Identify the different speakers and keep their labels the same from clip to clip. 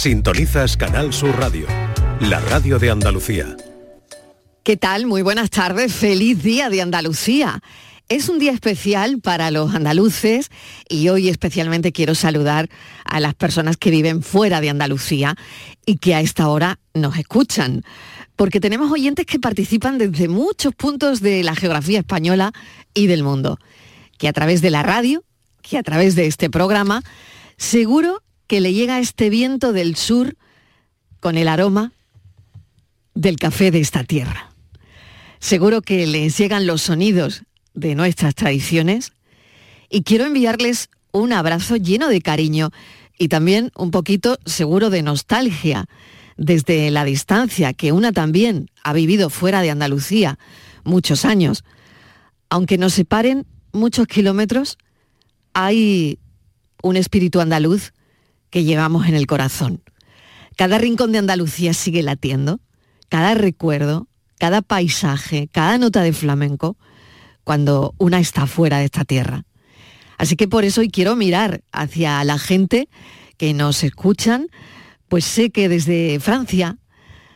Speaker 1: Sintonizas Canal Sur Radio, la radio de Andalucía.
Speaker 2: ¿Qué tal? Muy buenas tardes. Feliz día de Andalucía. Es un día especial para los andaluces y hoy especialmente quiero saludar a las personas que viven fuera de Andalucía y que a esta hora nos escuchan. Porque tenemos oyentes que participan desde muchos puntos de la geografía española y del mundo. Que a través de la radio, que a través de este programa, seguro que le llega este viento del sur con el aroma del café de esta tierra. Seguro que les llegan los sonidos de nuestras tradiciones y quiero enviarles un abrazo lleno de cariño y también un poquito seguro de nostalgia desde la distancia que una también ha vivido fuera de Andalucía muchos años. Aunque nos separen muchos kilómetros, hay un espíritu andaluz que llevamos en el corazón. Cada rincón de Andalucía sigue latiendo, cada recuerdo, cada paisaje, cada nota de flamenco, cuando una está fuera de esta tierra. Así que por eso hoy quiero mirar hacia la gente que nos escuchan, pues sé que desde Francia,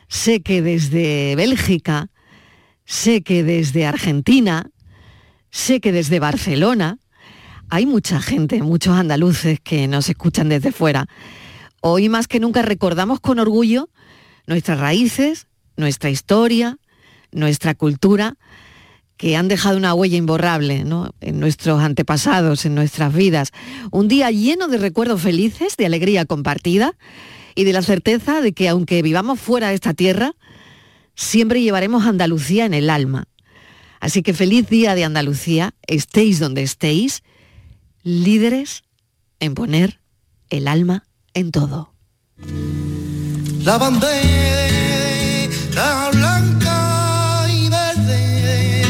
Speaker 2: sé que desde Bélgica, sé que desde Argentina, sé que desde Barcelona, hay mucha gente, muchos andaluces que nos escuchan desde fuera. Hoy más que nunca recordamos con orgullo nuestras raíces, nuestra historia, nuestra cultura, que han dejado una huella imborrable en nuestros antepasados, en nuestras vidas. Un día lleno de recuerdos felices, de alegría compartida y de la certeza de que aunque vivamos fuera de esta tierra, siempre llevaremos Andalucía en el alma. Así que feliz día de Andalucía, estéis donde estéis líderes en poner el alma en todo.
Speaker 3: La bandera blanca y verde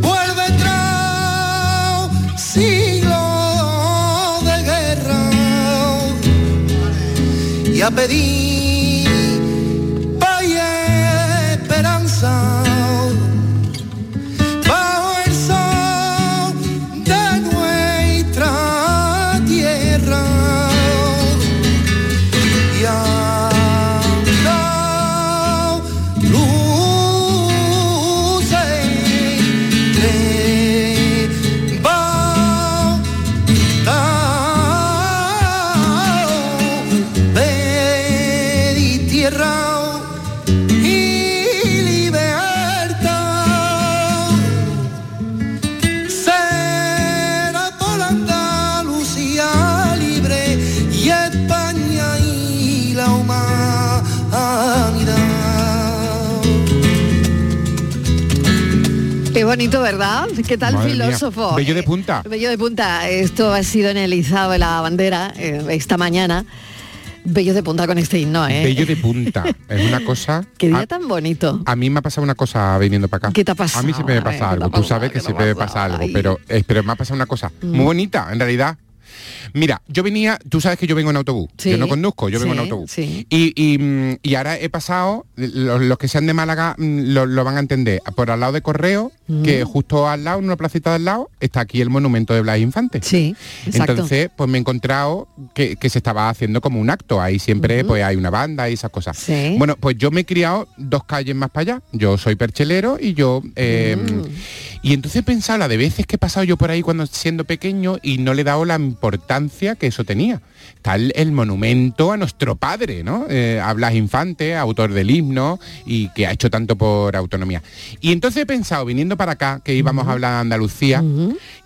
Speaker 3: vuelve tras siglos de guerra y a pedir
Speaker 2: bonito, ¿verdad? ¿Qué tal,
Speaker 4: Madre mía.
Speaker 2: filósofo?
Speaker 4: Bello de punta.
Speaker 2: Bello de punta. Esto ha sido en el izado de la bandera eh, esta mañana. Bello de punta con este himno, ¿eh?
Speaker 4: Bello de punta. Es una cosa.
Speaker 2: Qué día
Speaker 4: a,
Speaker 2: tan bonito.
Speaker 4: a mí me ha pasado una cosa viniendo para acá.
Speaker 2: ¿Qué te ha pasado?
Speaker 4: A mí siempre me pasa
Speaker 2: ¿qué te
Speaker 4: algo. Tú sabes que
Speaker 2: ¿Qué te ha
Speaker 4: siempre me pasa algo, pero, eh, pero me ha pasado una cosa
Speaker 2: Mm.
Speaker 4: muy bonita, en realidad. Mira, yo venía, tú sabes que yo vengo en autobús,
Speaker 2: Sí,
Speaker 4: yo no conduzco, yo vengo en autobús.
Speaker 2: sí.
Speaker 4: Y, y, mm, y ahora he pasado, los, los que sean de Málaga mm, lo, lo van a entender, por al lado de Correo,
Speaker 2: Mm.
Speaker 4: que justo al lado, en una placita de al lado, está aquí el monumento de Blas Infante.
Speaker 2: Sí, exacto.
Speaker 4: Entonces, pues me he encontrado que, que se estaba haciendo como un acto. Ahí siempre pues hay una banda y esas cosas.
Speaker 2: Sí.
Speaker 4: Bueno, pues yo me he criado dos calles más para allá. Yo soy perchelero y yo... eh,
Speaker 2: Mm.
Speaker 4: Y entonces he pensado la de veces que he pasado yo por ahí cuando siendo pequeño y no le he dado la importancia que eso tenía. Está el, el monumento a nuestro padre, ¿no? Eh, a Blas Infante, autor del himno y que ha hecho tanto por autonomía. Y entonces he pensado, viniendo para acá, que íbamos a hablar de Andalucía,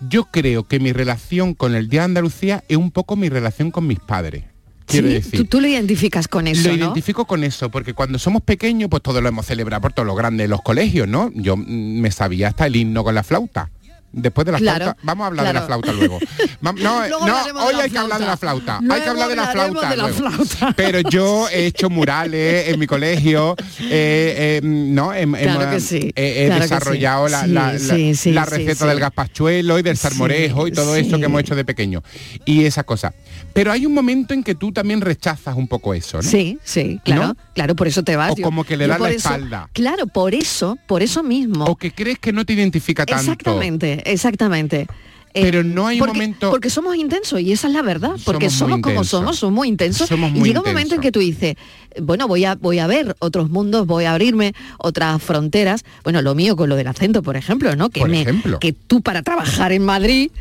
Speaker 4: yo creo que mi relación con el Día de Andalucía es un poco mi relación con mis padres.
Speaker 2: Sí,
Speaker 4: decir.
Speaker 2: tú, tú lo identificas con eso,
Speaker 4: Lo
Speaker 2: ¿no?
Speaker 4: identifico con eso, porque cuando somos pequeños, pues todo lo hemos celebrado por todo lo grande de los colegios, ¿no? Yo mm, me sabía hasta el himno con la flauta. Después de la
Speaker 2: Claro,
Speaker 4: flauta, vamos a hablar de la flauta luego. No,
Speaker 2: Luego
Speaker 4: no, hoy hay que hablar de la flauta. hay que hablar de la flauta.
Speaker 2: de la
Speaker 4: luego.
Speaker 2: flauta.
Speaker 4: Pero yo he hecho murales en mi colegio, eh, eh, ¿no?
Speaker 2: Claro
Speaker 4: hemos-
Speaker 2: que sí,
Speaker 4: He, he
Speaker 2: claro
Speaker 4: desarrollado
Speaker 2: sí.
Speaker 4: la,
Speaker 2: Sí,
Speaker 4: la- la-
Speaker 2: sí,
Speaker 4: receta del gazpachuelo y del salmorejo y todo eso que hemos hecho de pequeño. Y esa cosa. Pero hay un momento en que tú también rechazas un poco eso, ¿no?
Speaker 2: Sí, sí, claro,
Speaker 4: ¿No?
Speaker 2: claro, por eso te vas.
Speaker 4: O
Speaker 2: Yo-
Speaker 4: como que le das la
Speaker 2: eso-
Speaker 4: espalda.
Speaker 2: Claro, por eso, por eso mismo.
Speaker 4: O que crees que no te identifica tanto.
Speaker 2: Exactamente, exactamente. Eh,
Speaker 4: Pero no hay un momento-
Speaker 2: Porque somos intensos y esa es la verdad. Porque
Speaker 4: Somos
Speaker 2: como somos, somos muy intensos.
Speaker 4: Somos
Speaker 2: y
Speaker 4: muy
Speaker 2: llega un momento en que tú dices, bueno, voy a, voy a ver otros mundos, voy a abrirme otras fronteras. Bueno, lo mío con lo del acento, por ejemplo, ¿no? Que,
Speaker 4: Por
Speaker 2: me-
Speaker 4: ejemplo.
Speaker 2: que tú para trabajar en Madrid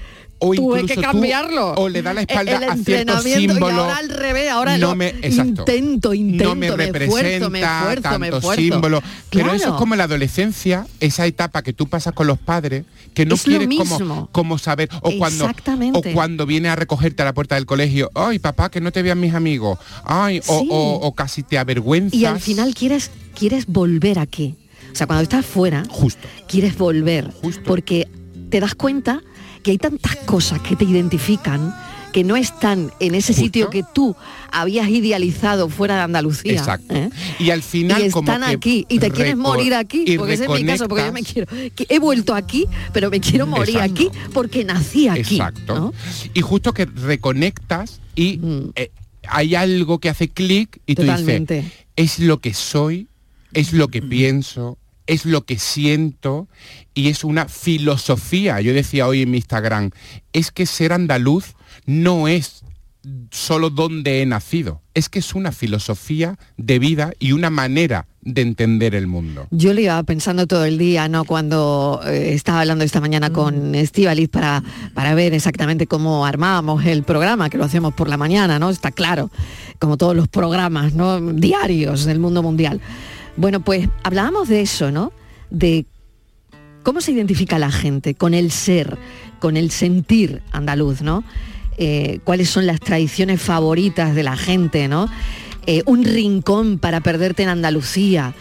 Speaker 4: O
Speaker 2: tuve que
Speaker 4: tú-
Speaker 2: cambiarlo.
Speaker 4: o le da la espalda
Speaker 2: el
Speaker 4: a ciertos
Speaker 2: entrenamiento, Y
Speaker 4: símbolos.
Speaker 2: ahora al revés, ahora
Speaker 4: no me, exacto.
Speaker 2: intento, intento,
Speaker 4: no me
Speaker 2: esfuerzo,
Speaker 4: representa
Speaker 2: me esfuerzo, me
Speaker 4: tantos símbolos. Pero eso es como la adolescencia, esa etapa que tú pasas con los padres, que no
Speaker 2: Es
Speaker 4: quieres como, como saber. O cuando, o cuando viene a recogerte a la puerta del colegio, ay papá, que no te vean mis amigos. Ay, o- o casi te avergüenzas.
Speaker 2: Y al final quieres, quieres volver aquí. O sea, cuando estás fuera,
Speaker 4: Justo.
Speaker 2: quieres volver.
Speaker 4: Justo.
Speaker 2: Porque te das cuenta que hay tantas cosas que te identifican que no están en ese
Speaker 4: Justo.
Speaker 2: sitio que tú habías idealizado fuera de Andalucía.
Speaker 4: Exacto.
Speaker 2: ¿eh?
Speaker 4: Y al final
Speaker 2: y
Speaker 4: como
Speaker 2: están
Speaker 4: que
Speaker 2: aquí y te quieres morir aquí porque ese es mi caso porque yo me quiero que he vuelto aquí pero me quiero morir
Speaker 4: Exacto.
Speaker 2: aquí porque nací aquí
Speaker 4: Exacto.
Speaker 2: ¿no?
Speaker 4: Y justo que reconectas y
Speaker 2: Mm.
Speaker 4: eh, hay algo que hace clic y tú
Speaker 2: Totalmente.
Speaker 4: dices, es lo que soy, es lo que pienso, es lo que siento y es una filosofía. Yo decía hoy en mi Instagram, es que ser andaluz no es solo donde he nacido, es que es una filosofía de vida y una manera de entender el mundo.
Speaker 2: Yo le iba pensando todo el día, ¿no? Cuando eh, estaba hablando esta mañana con Estivaliz para, para ver exactamente cómo armábamos el programa, que lo hacemos por la mañana, ¿no? Está claro, como todos los programas, ¿no? Diarios del mundo mundial. Bueno, pues hablábamos de eso, ¿no? De cómo se identifica la gente con el ser, con el sentir andaluz, ¿no? Eh, cuáles son las tradiciones favoritas de la gente, ¿no? Eh, un rincón para perderte en Andalucía.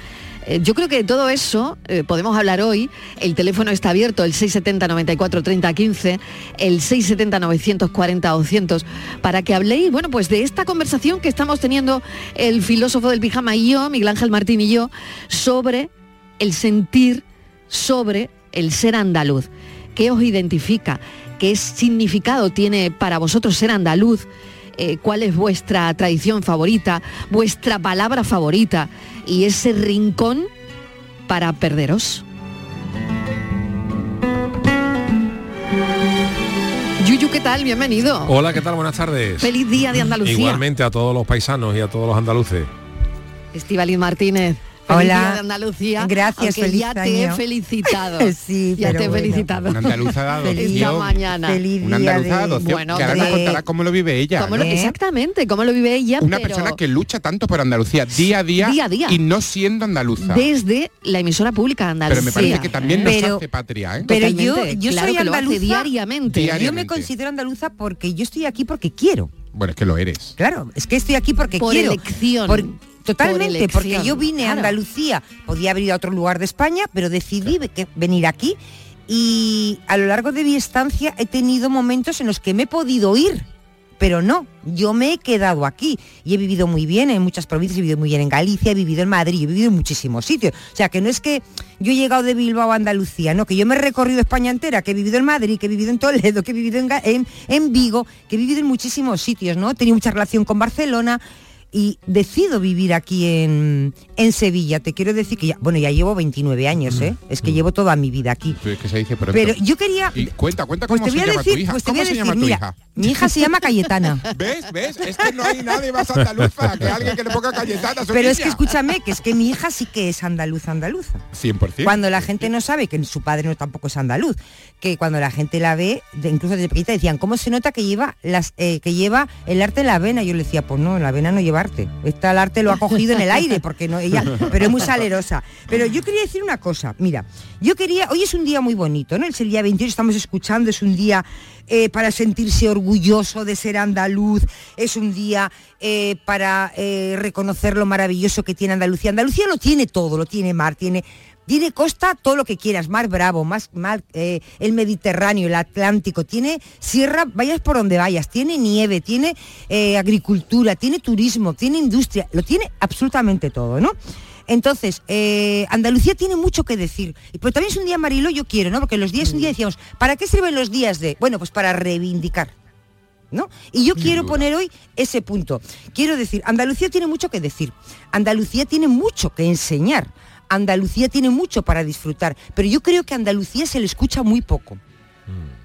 Speaker 2: Eh, yo creo que de todo eso eh, podemos hablar hoy. El teléfono está abierto, el 670 94 30 15, el 670 940 200, para que habléis, bueno, pues de esta conversación que estamos teniendo el filósofo del pijama y yo, Miguel Ángel Martín y yo, sobre el sentir, sobre el ser andaluz. ¿Qué os identifica? ¿Qué significado tiene para vosotros ser andaluz? Eh, ¿Cuál es vuestra tradición favorita? ¿Vuestra palabra favorita? Y ese rincón para perderos. Yuyu, ¿qué tal? Bienvenido.
Speaker 5: Hola, ¿qué tal? Buenas tardes.
Speaker 2: Feliz día de Andalucía.
Speaker 5: Igualmente a todos los paisanos y a todos los andaluces.
Speaker 2: Estivaliz Martínez. Feliz
Speaker 6: Hola.
Speaker 2: día de Andalucía.
Speaker 6: Gracias, feliz
Speaker 2: ya te he
Speaker 6: año.
Speaker 2: felicitado.
Speaker 6: Sí,
Speaker 2: ya
Speaker 6: pero
Speaker 2: te he
Speaker 6: bueno.
Speaker 2: felicitado.
Speaker 4: Una andaluza de
Speaker 6: Feliz
Speaker 2: Esta
Speaker 4: adopción.
Speaker 2: mañana.
Speaker 6: Feliz
Speaker 4: Una
Speaker 6: día
Speaker 4: andaluza de
Speaker 6: de-
Speaker 4: adopción.
Speaker 2: Bueno,
Speaker 4: que ahora nos
Speaker 6: de-
Speaker 4: contará cómo lo vive ella.
Speaker 2: ¿Cómo lo-
Speaker 6: ¿eh?
Speaker 2: exactamente, cómo lo vive ella,
Speaker 4: Una
Speaker 2: pero
Speaker 4: persona que lucha tanto por Andalucía día a día,
Speaker 2: Día a día.
Speaker 4: y no siendo andaluza.
Speaker 2: desde la emisora pública de Andalucía.
Speaker 4: Pero me parece que también nos
Speaker 6: Pero-
Speaker 4: hace patria, ¿eh?
Speaker 6: pero
Speaker 2: Totalmente,
Speaker 6: yo- yo
Speaker 2: claro
Speaker 6: soy
Speaker 2: que lo hace
Speaker 6: andaluza
Speaker 2: diariamente.
Speaker 4: Diario.
Speaker 6: Yo me considero andaluza porque yo estoy aquí porque quiero.
Speaker 4: Bueno, es que lo eres.
Speaker 6: Claro, es que estoy aquí porque
Speaker 2: Por
Speaker 6: quiero.
Speaker 2: elección.
Speaker 6: Por totalmente, porque yo vine
Speaker 2: claro.
Speaker 6: a Andalucía, podía haber ido a otro lugar de España, pero decidí que- venir aquí y a lo largo de mi estancia he tenido momentos en los que me he podido ir. Pero no, yo me he quedado aquí y he vivido muy bien en muchas provincias, he vivido muy bien en Galicia, he vivido en Madrid, he vivido en muchísimos sitios. O sea, que no es que yo he llegado de Bilbao a Andalucía, no, que yo me he recorrido España entera, que he vivido en Madrid, que he vivido en Toledo, que he vivido en, en Vigo, que he vivido en muchísimos sitios, ¿no? He tenido mucha relación con Barcelona y decido vivir aquí en, en Sevilla. Te quiero decir que ya, bueno, ya llevo 29 años, ¿eh? Es que llevo toda mi vida aquí.
Speaker 4: Es que se dice pronto.
Speaker 6: Pero yo quería...
Speaker 4: Y cuenta, cuenta
Speaker 6: Pues
Speaker 4: cómo
Speaker 6: te voy
Speaker 4: se
Speaker 6: a
Speaker 4: llama tu
Speaker 6: decir,
Speaker 4: hija.
Speaker 6: pues te voy
Speaker 4: ¿Cómo
Speaker 6: a decir,
Speaker 4: llama
Speaker 6: mira,
Speaker 4: hija?
Speaker 6: mi hija se llama Cayetana.
Speaker 4: ¿Ves? ¿Ves? Es que no hay nadie más andaluza que alguien que le ponga Cayetana
Speaker 6: Pero es que escúchame, que es que mi hija sí que es andaluza, andaluza.
Speaker 4: 100%.
Speaker 6: Cuando la gente no sabe que su padre no tampoco es andaluz, que cuando la gente la ve, de- incluso desde pequeñita decían, ¿cómo se nota que lleva las eh, que lleva el arte en la vena? Yo le decía, pues no, en la vena no lleva arte. Esta el arte lo ha cogido en el aire, porque no ella, pero es muy salerosa. Pero yo quería decir una cosa, mira, yo quería, hoy es un día muy bonito, ¿no? Es el día 28, estamos escuchando, es un día eh, para sentirse orgulloso de ser andaluz, es un día eh, para eh, reconocer lo maravilloso que tiene Andalucía. Andalucía lo tiene todo, lo tiene mar, tiene tiene costa todo lo que quieras, mar bravo, más eh, el Mediterráneo, el Atlántico, tiene sierra, vayas por donde vayas, tiene nieve, tiene eh, agricultura, tiene turismo, tiene industria, lo tiene absolutamente todo, ¿no? Entonces, eh, Andalucía tiene mucho que decir. Y- Pero también es un día Marilo, yo quiero, ¿no? Porque los días, un día decíamos, ¿para qué sirven los días de? Bueno, pues para reivindicar. ¿No? Y yo quiero
Speaker 4: duda.
Speaker 6: poner hoy ese punto. Quiero decir, Andalucía tiene mucho que decir. Andalucía tiene mucho que enseñar. Andalucía tiene mucho para disfrutar. Pero yo creo que a Andalucía se le escucha muy poco.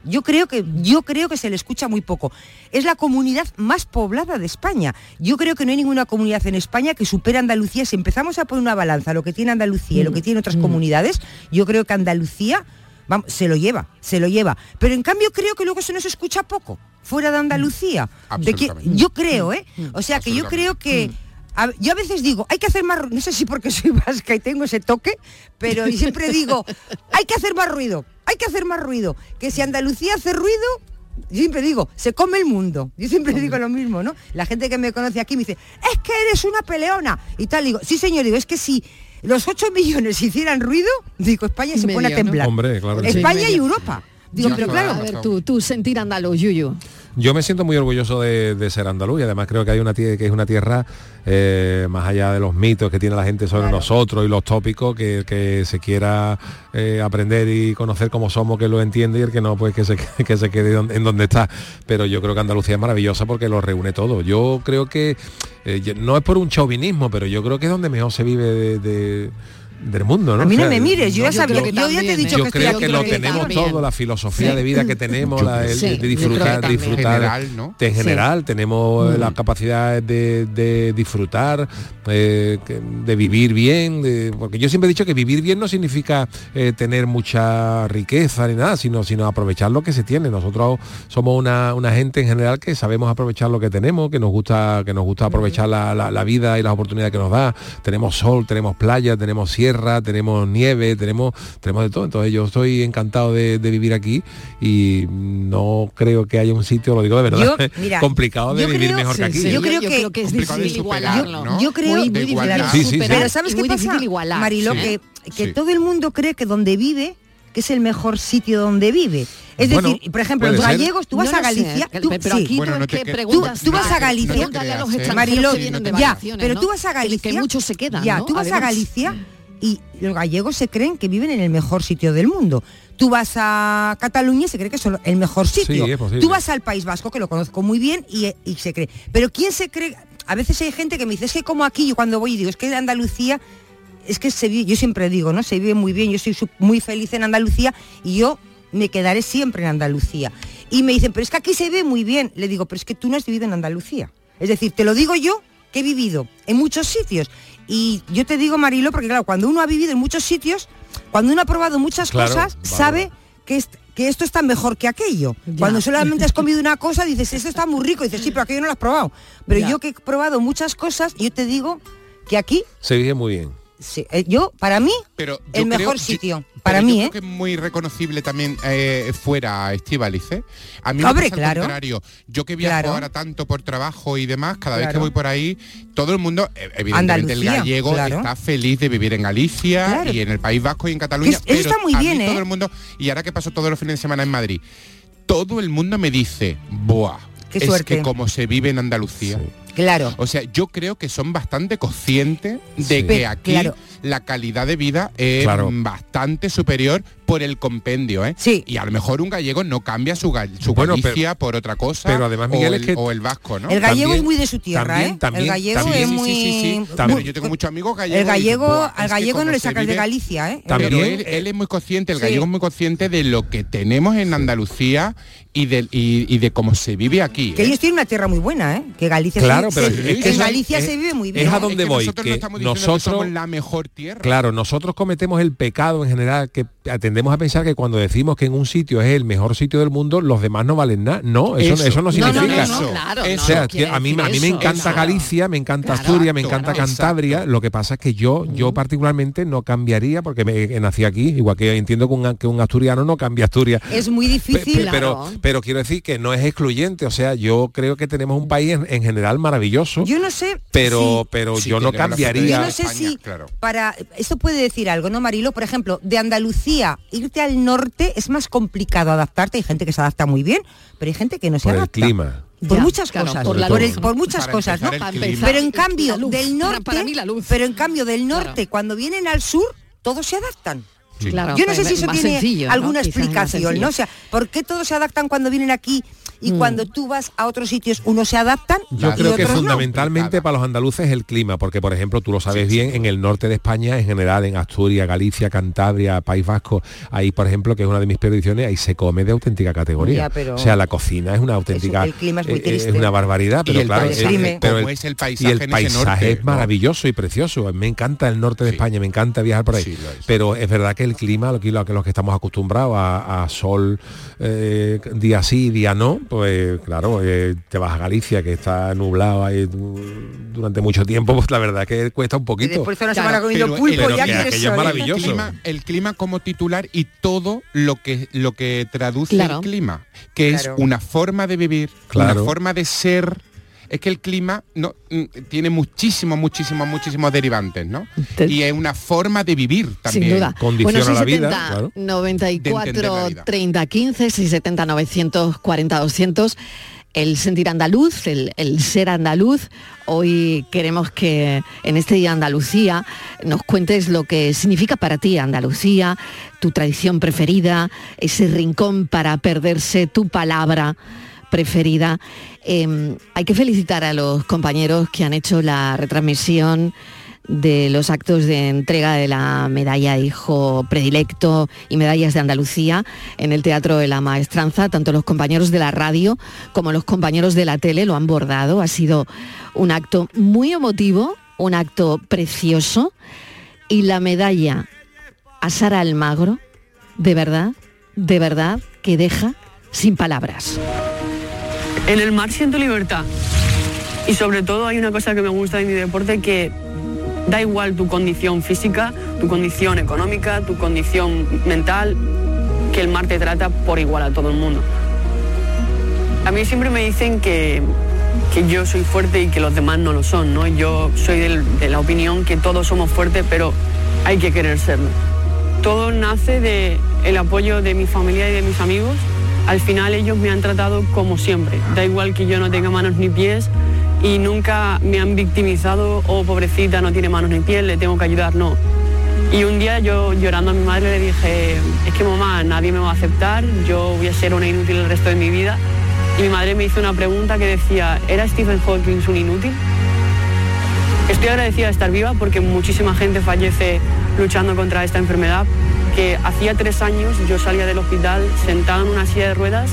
Speaker 6: Yo creo que yo creo que se le escucha muy poco. Es la comunidad más poblada de España. Yo creo que no hay ninguna comunidad en España que supere a Andalucía. Si empezamos a poner una balanza lo que tiene Andalucía y lo que tiene otras comunidades, yo creo que Andalucía vamos, se lo lleva, se lo lleva. Pero en cambio creo que luego se nos escucha poco fuera de Andalucía. De que,
Speaker 4: Absolutamente.
Speaker 6: yo creo, ¿eh? O sea que yo creo que a- yo a veces digo, hay que hacer más ruido, no sé si porque soy vasca y tengo ese toque, pero siempre digo, hay que hacer más ruido, hay que hacer más ruido, que si Andalucía hace ruido, yo siempre digo, se come el mundo. Yo siempre digo lo mismo, ¿no? La gente que me conoce aquí me dice, es que eres una peleona. Y tal, digo, sí señor, digo, es que si los 8 millones hicieran ruido, digo, España se pone a temblar.
Speaker 5: Hombre, claro sí.
Speaker 6: España y. Europa. Digo,
Speaker 2: Yo-
Speaker 6: pero claro,
Speaker 2: A ver, tú, tú sentir andaluz, Yuyu.
Speaker 5: Yo me siento muy orgulloso de, de ser andaluz y además creo que hay una tierra que es una tierra eh, más allá de los mitos que tiene la gente sobre
Speaker 6: Claro.
Speaker 5: nosotros y los tópicos que, que se quiera eh, aprender y conocer cómo somos que lo entiende y el que no pues que se que se quede donde- en donde está pero yo creo que Andalucía es maravillosa porque lo reúne todo yo creo que eh, no es por un chauvinismo pero yo creo que es donde mejor se vive de- de- del mundo ¿no?
Speaker 6: a mí
Speaker 5: O
Speaker 6: no
Speaker 5: sea,
Speaker 6: me mires, yo ya
Speaker 2: yo
Speaker 6: sabía,
Speaker 2: que
Speaker 6: yo ya te he dicho
Speaker 2: ¿eh?
Speaker 5: yo
Speaker 6: que
Speaker 5: creo que lo tenemos
Speaker 2: también.
Speaker 5: todo, la filosofía
Speaker 2: Sí.
Speaker 5: de vida que tenemos,
Speaker 4: Yo
Speaker 5: la-
Speaker 4: creo
Speaker 5: el-
Speaker 2: sí,
Speaker 5: de
Speaker 2: yo
Speaker 5: disfrutar, disfrutar
Speaker 4: General, ¿no?
Speaker 5: de en
Speaker 2: Sí.
Speaker 5: general, tenemos la capacidad de, de disfrutar, eh, de vivir bien, de- porque yo siempre he dicho que vivir bien no significa eh, tener mucha riqueza ni nada, sino, sino aprovechar lo que se tiene. Nosotros somos una, una gente en general que sabemos aprovechar lo que tenemos, que nos gusta, que nos gusta aprovechar la, la- la vida y las oportunidades que nos da. Tenemos sol, tenemos playa, tenemos sierra, tenemos nieve, tenemos, tenemos de todo. Entonces yo estoy encantado de, de vivir aquí y no creo que haya un sitio, lo digo de verdad,
Speaker 6: Yo, mira,
Speaker 5: complicado de vivir
Speaker 6: creo-
Speaker 5: mejor que
Speaker 2: Sí,
Speaker 5: aquí.
Speaker 2: sí,
Speaker 5: ¿eh?
Speaker 6: Yo creo que-
Speaker 2: es
Speaker 4: complicado de
Speaker 2: difícil
Speaker 4: superar,
Speaker 2: igualarlo.
Speaker 4: ¿no?
Speaker 6: Yo creo-
Speaker 2: muy, muy
Speaker 4: de
Speaker 2: difícil
Speaker 4: igualar.
Speaker 5: Sí, sí, sí.
Speaker 2: superar
Speaker 6: Pero ¿sabes
Speaker 2: y
Speaker 6: qué
Speaker 2: muy
Speaker 6: pasa,
Speaker 2: difícil igualar.
Speaker 6: Marilo?
Speaker 4: Sí.
Speaker 6: Que, que
Speaker 4: Sí.
Speaker 6: todo el mundo cree que donde vive, que es el mejor sitio donde vive. Es
Speaker 5: Bueno,
Speaker 6: decir, por ejemplo, los gallegos, tú vas
Speaker 2: No
Speaker 6: a
Speaker 2: sé,
Speaker 6: Galicia,
Speaker 2: que-
Speaker 6: tú-
Speaker 2: pero
Speaker 6: sí.
Speaker 2: aquí
Speaker 4: Bueno,
Speaker 2: no
Speaker 4: no
Speaker 2: es
Speaker 4: te
Speaker 2: que
Speaker 4: que-
Speaker 2: preguntas
Speaker 6: tú vas a Galicia.
Speaker 4: No creas, ¿eh?
Speaker 2: que
Speaker 6: ya, pero tú vas a
Speaker 2: Que-
Speaker 6: Galicia,
Speaker 2: que muchos se quedan,
Speaker 6: ya,
Speaker 2: ¿no?
Speaker 6: tú vas a. Galicia y los gallegos se creen que viven en el mejor sitio del mundo. Tú vas a Cataluña y se cree que es el mejor sitio.
Speaker 5: Sí,
Speaker 6: tú vas al País Vasco, que lo conozco muy bien, y, y se cree. Pero ¿quién se cree? A veces hay gente que me dice, es que como aquí, yo cuando voy y digo, es que en Andalucía, es que se vive, yo siempre digo, ¿no? Se vive muy bien, yo soy muy feliz en Andalucía y yo me quedaré siempre en Andalucía. Y me dicen, pero es que aquí se ve muy bien. Le digo, pero es que tú no has vivido en Andalucía. Es decir, te lo digo yo que he vivido en muchos sitios. Y yo te digo, Marilo, porque claro, cuando uno ha vivido en muchos sitios, cuando uno ha probado muchas
Speaker 5: Claro,
Speaker 6: cosas,
Speaker 5: vale.
Speaker 6: sabe que, est- que esto está mejor que aquello.
Speaker 2: Ya.
Speaker 6: Cuando solamente has comido una cosa, dices, esto está muy rico. dices, sí, pero aquello no lo has probado. Pero
Speaker 2: Ya.
Speaker 6: yo que he probado muchas cosas, yo te digo que aquí,
Speaker 5: Se vive muy bien.
Speaker 6: Sí, eh, yo, para mí,
Speaker 4: Pero yo
Speaker 6: el
Speaker 4: creo-
Speaker 6: mejor
Speaker 4: yo-
Speaker 6: sitio.
Speaker 4: pero
Speaker 6: para
Speaker 4: yo
Speaker 6: mí,
Speaker 4: creo
Speaker 6: ¿eh?
Speaker 4: que es muy reconocible también eh, fuera Estivaliz, ¿eh? A mí
Speaker 6: Hombre,
Speaker 4: me pasa
Speaker 6: claro.
Speaker 4: al contrario. Yo que viajo
Speaker 6: Claro.
Speaker 4: ahora tanto por trabajo y demás, cada vez que voy por ahí, todo el mundo, evidentemente el gallego
Speaker 6: claro.
Speaker 4: está feliz de vivir en Galicia
Speaker 6: Claro.
Speaker 4: y en el País Vasco y en Cataluña.
Speaker 6: Que es- eso
Speaker 4: pero
Speaker 6: está muy
Speaker 4: a mí
Speaker 6: bien, ¿eh?
Speaker 4: todo el mundo, y ahora que paso todos los fines de semana en Madrid, todo el mundo me dice, ¡buah!
Speaker 6: Qué
Speaker 4: es
Speaker 6: suerte.
Speaker 4: que como se vive en Andalucía.
Speaker 6: Claro.
Speaker 4: O sea, yo creo que son bastante conscientes de
Speaker 5: Sí.
Speaker 4: que aquí
Speaker 6: claro.
Speaker 4: la calidad de vida es
Speaker 5: Claro.
Speaker 4: bastante superior por el compendio, ¿eh?
Speaker 6: Sí.
Speaker 4: Y a lo mejor un gallego no cambia su, gal- su
Speaker 5: Bueno,
Speaker 4: Galicia por otra cosa.
Speaker 5: pero además, Miguel,
Speaker 4: o
Speaker 5: es
Speaker 4: el,
Speaker 5: que-
Speaker 4: o el vasco, ¿no?
Speaker 6: El gallego
Speaker 5: También-
Speaker 6: es muy de su tierra,
Speaker 5: también-
Speaker 6: ¿eh?
Speaker 5: también-
Speaker 6: el gallego
Speaker 5: también-
Speaker 6: es
Speaker 4: sí,
Speaker 6: muy...
Speaker 4: sí, sí, sí.
Speaker 5: También.
Speaker 4: Pero yo tengo muchos amigos gallegos.
Speaker 6: El
Speaker 4: digo,
Speaker 6: gallego,
Speaker 4: "Buah, es
Speaker 6: al gallego no le sacas de
Speaker 4: vive-".
Speaker 6: Galicia, ¿eh?
Speaker 5: También-
Speaker 4: Pero él, él es muy consciente, el
Speaker 6: Sí.
Speaker 4: gallego es muy consciente de lo que tenemos en Andalucía y de, y, y de cómo se vive aquí.
Speaker 6: Que
Speaker 4: ¿eh?
Speaker 6: ellos tienen una tierra muy buena, ¿eh? Que Galicia
Speaker 5: Claro,
Speaker 6: se-
Speaker 5: pero
Speaker 6: se-
Speaker 5: es que
Speaker 6: en
Speaker 5: es-
Speaker 6: Galicia
Speaker 5: es-
Speaker 6: se vive muy bien.
Speaker 5: es a donde
Speaker 4: que
Speaker 5: voy,
Speaker 4: nosotros
Speaker 5: que
Speaker 4: no estamos diciendo que
Speaker 5: nosotros-
Speaker 4: somos la mejor tierra.
Speaker 5: Claro, nosotros cometemos el pecado en general que atendemos a pensar que cuando decimos que en un sitio es el mejor sitio del mundo, los demás no valen nada. No, eso,
Speaker 4: Eso.
Speaker 5: eso no significa.
Speaker 2: no, no,
Speaker 4: Eso,
Speaker 2: no, claro,
Speaker 4: eso.
Speaker 5: O sea,
Speaker 2: no
Speaker 5: que
Speaker 2: quiere
Speaker 5: a mí, a mí me encanta
Speaker 2: Eso.
Speaker 5: Galicia, me encanta
Speaker 2: Claro,
Speaker 5: Asturias, me encanta. Cantabria. Lo que pasa es que yo, yo particularmente no cambiaría porque me, que nací aquí, igual que entiendo que un, que un asturiano no cambia Asturias.
Speaker 6: Es muy difícil.
Speaker 5: pe- pero,
Speaker 2: Claro.
Speaker 5: pero quiero decir que no es excluyente, o sea, yo creo que tenemos un país en, en general maravilloso,
Speaker 6: Yo no sé
Speaker 5: pero, pero
Speaker 4: Sí,
Speaker 5: yo no cambiaría.
Speaker 6: Yo no sé
Speaker 4: España,
Speaker 6: si
Speaker 4: claro.
Speaker 6: para esto puede decir algo, ¿no, Marilo? Por ejemplo, de Andalucía irte al norte es más complicado adaptarte. Hay gente que se adapta muy bien, pero hay gente que no se
Speaker 5: por el
Speaker 6: adapta.
Speaker 5: clima.
Speaker 6: Por
Speaker 2: Ya,
Speaker 6: muchas
Speaker 2: claro,
Speaker 6: cosas,
Speaker 2: por
Speaker 6: el- muchas cosas,
Speaker 4: el
Speaker 6: Pero en cambio
Speaker 2: la luz.
Speaker 6: del norte,
Speaker 2: para mí la luz.
Speaker 6: pero en cambio del
Speaker 2: Claro.
Speaker 6: norte, cuando vienen al sur, todos se adaptan.
Speaker 2: Claro,
Speaker 6: Yo no sé
Speaker 2: pues,
Speaker 6: si eso tiene alguna explicación. ¿no? O sea, ¿por qué todos se adaptan cuando vienen aquí y
Speaker 2: Mm.
Speaker 6: cuando tú vas a otros sitios unos se adaptan
Speaker 5: Yo
Speaker 4: Claro.
Speaker 6: y
Speaker 5: creo que
Speaker 6: otros no.
Speaker 5: fundamentalmente para los andaluces el clima, porque por ejemplo, tú lo sabes bien, en el norte de España, en general, en Asturias, Galicia, Cantabria, País Vasco, ahí por ejemplo, que es una de mis predicciones, ahí se come de auténtica categoría.
Speaker 6: Ya, pero-
Speaker 5: O sea, la cocina es una auténtica,
Speaker 6: el clima es muy
Speaker 5: eh, una barbaridad, pero
Speaker 4: el
Speaker 5: claro,
Speaker 4: paisaje,
Speaker 5: pero el-
Speaker 4: es el
Speaker 5: y
Speaker 4: paisaje
Speaker 5: el
Speaker 4: en ese
Speaker 5: paisaje
Speaker 4: norte,
Speaker 5: es
Speaker 4: ¿no?
Speaker 5: maravilloso y precioso. Me encanta el norte de
Speaker 4: Sí.
Speaker 5: España, me encanta viajar por ahí.
Speaker 4: Sí, lo es.
Speaker 5: Pero es verdad que el clima, lo que, lo que los que estamos acostumbrados a, a sol eh, día sí, día no, pues claro, eh, te vas a Galicia que está nublado ahí du- durante mucho tiempo, pues la verdad que cuesta un
Speaker 6: Y
Speaker 5: poquito.
Speaker 6: después de una
Speaker 2: Claro,
Speaker 6: semana comiendo
Speaker 4: pero
Speaker 6: pulpo
Speaker 4: el-
Speaker 6: ya quieres
Speaker 5: es maravilloso.
Speaker 4: El clima, el clima como titular y todo lo que lo que traduce
Speaker 2: Claro.
Speaker 4: el clima, que
Speaker 6: Claro.
Speaker 4: es una forma de vivir,
Speaker 5: Claro.
Speaker 4: una forma de ser. Es que el clima no mm, tiene muchísimos, muchísimos, muchísimos derivantes, ¿no?
Speaker 2: Te-
Speaker 4: Y es una forma de vivir también.
Speaker 2: Sin duda.
Speaker 5: Condiciona
Speaker 2: bueno,
Speaker 5: la vida,
Speaker 2: 670,
Speaker 5: claro.
Speaker 4: De entender la
Speaker 2: 94
Speaker 4: vida.
Speaker 2: 30 15, 670 940 200. El sentir andaluz, el, el ser andaluz. Hoy queremos que en este día Andalucía nos cuentes lo que significa para ti Andalucía, tu tradición preferida, ese rincón para perderse, tu palabra preferida. Eh, hay que felicitar a los compañeros que han hecho la retransmisión de los actos de entrega de la medalla Hijo Predilecto y medallas de Andalucía en el Teatro de la Maestranza. Tanto los compañeros de la radio como los compañeros de la tele lo han bordado. Ha sido un acto muy emotivo, un acto precioso y la medalla a Sara Almagro, de verdad, de verdad, que deja sin palabras.
Speaker 7: En el mar siento libertad. Y sobre todo hay una cosa que me gusta de mi deporte que da igual tu condición física, tu condición económica, tu condición mental, que el mar te trata por igual a todo el mundo. A mí siempre me dicen que, que yo soy fuerte y que los demás no lo son, ¿no? Yo soy del- de la opinión que todos somos fuertes, pero hay que querer serlo. Todo nace de el apoyo de mi familia y de mis amigos. Al final ellos me han tratado como siempre. Da igual que yo no tenga manos ni pies y nunca me han victimizado, oh pobrecita, no tiene manos ni pies, le tengo que ayudar, no. Y un día yo llorando a mi madre le dije, es que mamá, nadie me va a aceptar, yo voy a ser una inútil el resto de mi vida. Y mi madre me hizo una pregunta que decía, ¿era Stephen Hawking un inútil? Estoy agradecida de estar viva porque muchísima gente fallece luchando contra esta enfermedad, que hacía tres años yo salía del hospital sentada en una silla de ruedas,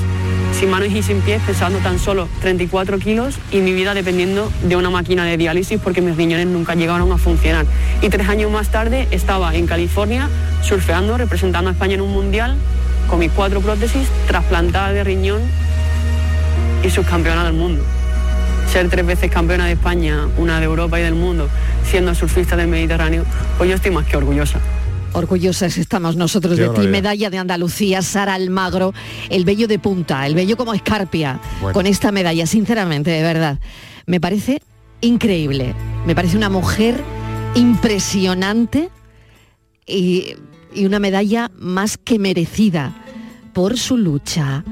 Speaker 7: sin manos y sin pies, pesando tan solo 34 kilos y mi vida dependiendo de una máquina de diálisis porque mis riñones nunca llegaron a funcionar. Y tres años más tarde estaba en California surfeando, representando a España en un mundial, con mis cuatro prótesis, trasplantada de riñón y subcampeona del mundo ser tres veces campeona de España, una de Europa y del mundo, siendo surfista del Mediterráneo, pues yo estoy más que orgullosa.
Speaker 2: Orgullosas estamos nosotros
Speaker 5: Qué
Speaker 2: de ti, medalla de Andalucía, Sara Almagro, el bello de punta, el bello como escarpia,
Speaker 4: Bueno.
Speaker 2: con esta medalla, sinceramente, de verdad. Me parece increíble, me parece una mujer impresionante y, y una medalla más que merecida por su lucha.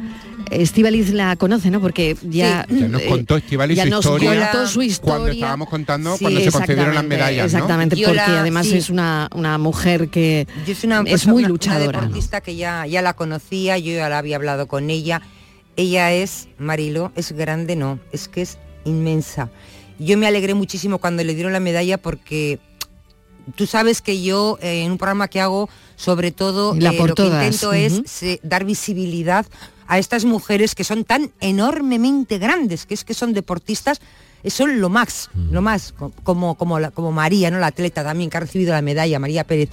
Speaker 2: Estivaliz la conoce, ¿no? Porque ya,
Speaker 4: Ya nos
Speaker 2: eh,
Speaker 4: contó Estivaliz
Speaker 2: ya
Speaker 4: su
Speaker 2: nos
Speaker 4: historia
Speaker 2: contó su historia.
Speaker 4: cuando estábamos contando
Speaker 2: Sí,
Speaker 4: cuando se concedieron las
Speaker 2: exactamente,
Speaker 4: medallas, ¿no?
Speaker 2: Exactamente,
Speaker 6: Yo
Speaker 2: porque
Speaker 6: la-
Speaker 2: además
Speaker 6: sí.
Speaker 2: es una, una mujer que
Speaker 6: Yo es una
Speaker 2: es
Speaker 6: persona-
Speaker 2: muy
Speaker 6: una-
Speaker 2: luchadora.
Speaker 6: Una deportista que ya, ya la conocía, yo ya la había hablado con ella. Ella es, Marilo, es grande, no, es que es inmensa. Yo me alegré muchísimo cuando le dieron la medalla porque tú sabes que yo eh, en un programa que hago, sobre todo,
Speaker 2: La
Speaker 6: eh,
Speaker 2: por
Speaker 6: lo que intento es se- dar visibilidad a estas mujeres que son tan enormemente grandes, que es que son deportistas, eh, son lo más, lo más, co- como, como, la- como María, ¿no? la atleta también que ha recibido la medalla, María Pérez.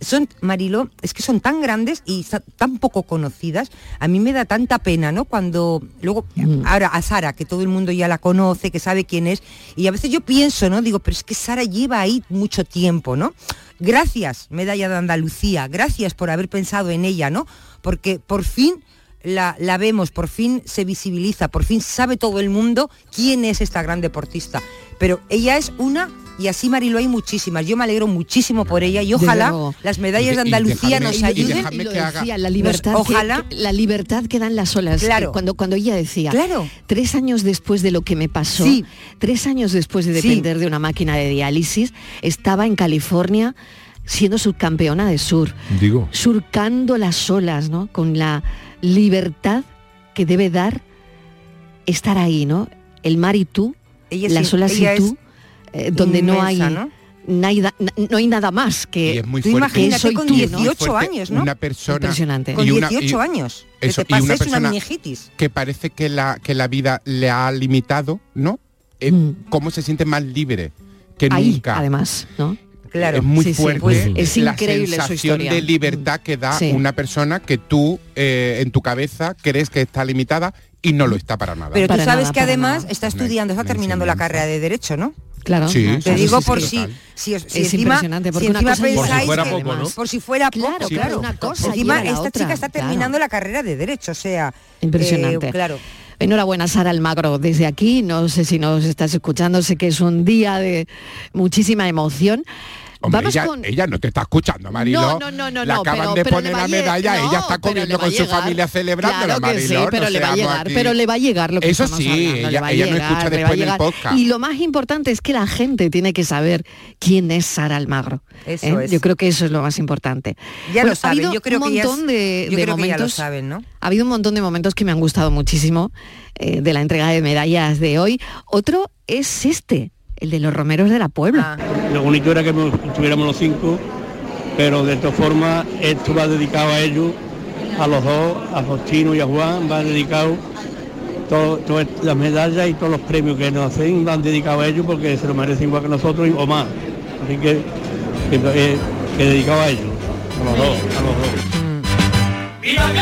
Speaker 6: Son, Marilo, es que son tan grandes y tan poco conocidas. A mí me da tanta pena, ¿no? Cuando luego, ahora a Sara, que todo el mundo ya la conoce, que sabe quién es, y a veces yo pienso, ¿no? Digo, pero es que Sara lleva ahí mucho tiempo, ¿no? Gracias, Medalla de Andalucía, gracias por haber pensado en ella, ¿no? Porque por fin la, la vemos, por fin se visibiliza, por fin sabe todo el mundo quién es esta gran deportista. Pero ella es una, y así Marilo hay muchísimas. Yo me alegro muchísimo por ella y ojalá las medallas de Andalucía nos ayuden.
Speaker 2: la libertad,
Speaker 6: ojalá-
Speaker 2: que- la libertad que dan las olas.
Speaker 6: Claro.
Speaker 2: Eh, Cuando, cuando ella decía,
Speaker 6: Claro.
Speaker 2: tres años después de lo que me pasó,
Speaker 6: Sí.
Speaker 2: tres años después de
Speaker 6: Sí.
Speaker 2: depender de una máquina de diálisis, estaba en California siendo subcampeona de sur,
Speaker 5: Digo.
Speaker 2: surcando las olas, ¿no? Con la libertad que debe dar estar ahí, ¿no? El mar y tú,
Speaker 6: Ella
Speaker 2: las olas y
Speaker 6: es
Speaker 2: tú, eh, donde no hay,
Speaker 6: ¿no?
Speaker 2: no hay nada más que
Speaker 4: Y es muy
Speaker 6: Tú
Speaker 4: fuerte.
Speaker 6: imagínate
Speaker 2: soy
Speaker 6: con
Speaker 2: tú, ¿no?
Speaker 6: 18
Speaker 4: fuerte
Speaker 6: años, ¿no?
Speaker 4: Una persona
Speaker 2: Impresionante.
Speaker 6: Con
Speaker 4: y una-
Speaker 6: 18
Speaker 4: y-
Speaker 6: años. Que
Speaker 4: eso,
Speaker 6: te
Speaker 4: y una persona-
Speaker 6: meningitis.
Speaker 4: que parece que la, que la vida le ha limitado, ¿no? Eh,
Speaker 2: Mm.
Speaker 4: ¿Cómo se siente más libre que
Speaker 2: ahí,
Speaker 4: nunca?
Speaker 2: además, ¿no?
Speaker 6: Claro.
Speaker 4: Es muy
Speaker 2: Sí, sí,
Speaker 4: fuerte
Speaker 2: pues es
Speaker 4: la
Speaker 2: increíble su
Speaker 4: sensación
Speaker 2: historia.
Speaker 4: de libertad que da
Speaker 2: Sí.
Speaker 4: una persona que tú eh, en tu cabeza crees que está limitada y no lo está para nada.
Speaker 6: Pero tú sabes
Speaker 2: nada,
Speaker 6: que además
Speaker 2: nada.
Speaker 6: está estudiando, está terminando la carrera de Derecho, ¿no?
Speaker 2: Claro.
Speaker 4: Sí,
Speaker 6: Te
Speaker 4: sí,
Speaker 6: digo
Speaker 4: sí,
Speaker 6: por
Speaker 4: sí,
Speaker 6: si, si, os- si
Speaker 2: Es
Speaker 6: encima,
Speaker 2: impresionante, porque
Speaker 6: si
Speaker 2: una cosa
Speaker 5: fuera
Speaker 6: que-
Speaker 5: poco, ¿no?
Speaker 6: por si fuera
Speaker 2: Claro,
Speaker 6: poco, claro.
Speaker 2: una cosa
Speaker 6: encima esta
Speaker 2: otra,
Speaker 6: chica está
Speaker 2: claro.
Speaker 6: terminando la carrera de Derecho, o sea,
Speaker 2: Impresionante.
Speaker 6: eh, claro.
Speaker 2: Enhorabuena, Sara Almagro, desde aquí. No sé si nos estás escuchando, sé que es un día de muchísima emoción.
Speaker 4: Hombre,
Speaker 2: Vamos
Speaker 4: ella,
Speaker 2: con...
Speaker 4: ella no te está escuchando, Mariló.
Speaker 2: No, no, no, no,
Speaker 4: Le
Speaker 2: no,
Speaker 4: acaban
Speaker 2: pero-
Speaker 4: de
Speaker 2: pero
Speaker 4: poner la medalla,
Speaker 2: no,
Speaker 4: ella está comiendo con su familia celebrándola,
Speaker 2: Claro que
Speaker 4: Mariló.
Speaker 2: sí,
Speaker 4: no
Speaker 2: pero le va a llegar,
Speaker 4: aquí-
Speaker 2: pero le va a llegar lo que
Speaker 4: Eso
Speaker 2: estamos
Speaker 4: sí,
Speaker 2: hablando, le
Speaker 4: ella-
Speaker 2: va a
Speaker 4: ella no
Speaker 2: llegar,
Speaker 4: escucha
Speaker 2: le va a
Speaker 4: después del podcast.
Speaker 2: Y lo más importante es que la gente tiene que saber quién es Sara Almagro.
Speaker 6: Eso
Speaker 2: ¿eh?
Speaker 6: es.
Speaker 2: Yo creo que eso es lo más importante.
Speaker 6: Ya
Speaker 2: Bueno,
Speaker 6: lo saben,
Speaker 2: ha habido
Speaker 6: yo creo
Speaker 2: un
Speaker 6: que
Speaker 2: montón de,
Speaker 6: yo
Speaker 2: de
Speaker 6: creo que ya lo
Speaker 2: momentos.
Speaker 6: saben, ¿no?
Speaker 2: Ha habido un montón de momentos que me han gustado muchísimo eh, de la entrega de medallas de hoy. Otro es este, el de los romeros de la Puebla.
Speaker 6: Ah,
Speaker 8: Lo bonito era que mo- estuviéramos los cinco, pero de todas formas esto va dedicado a ellos, a los dos, a Faustino y a Juan, va dedicado todo- todas las medallas y todos los premios que nos hacen van dedicados a ellos porque se lo merecen igual que nosotros y- o más. Así que, que, que dedicado a ellos, a los dos, a los dos.
Speaker 3: ¡Viva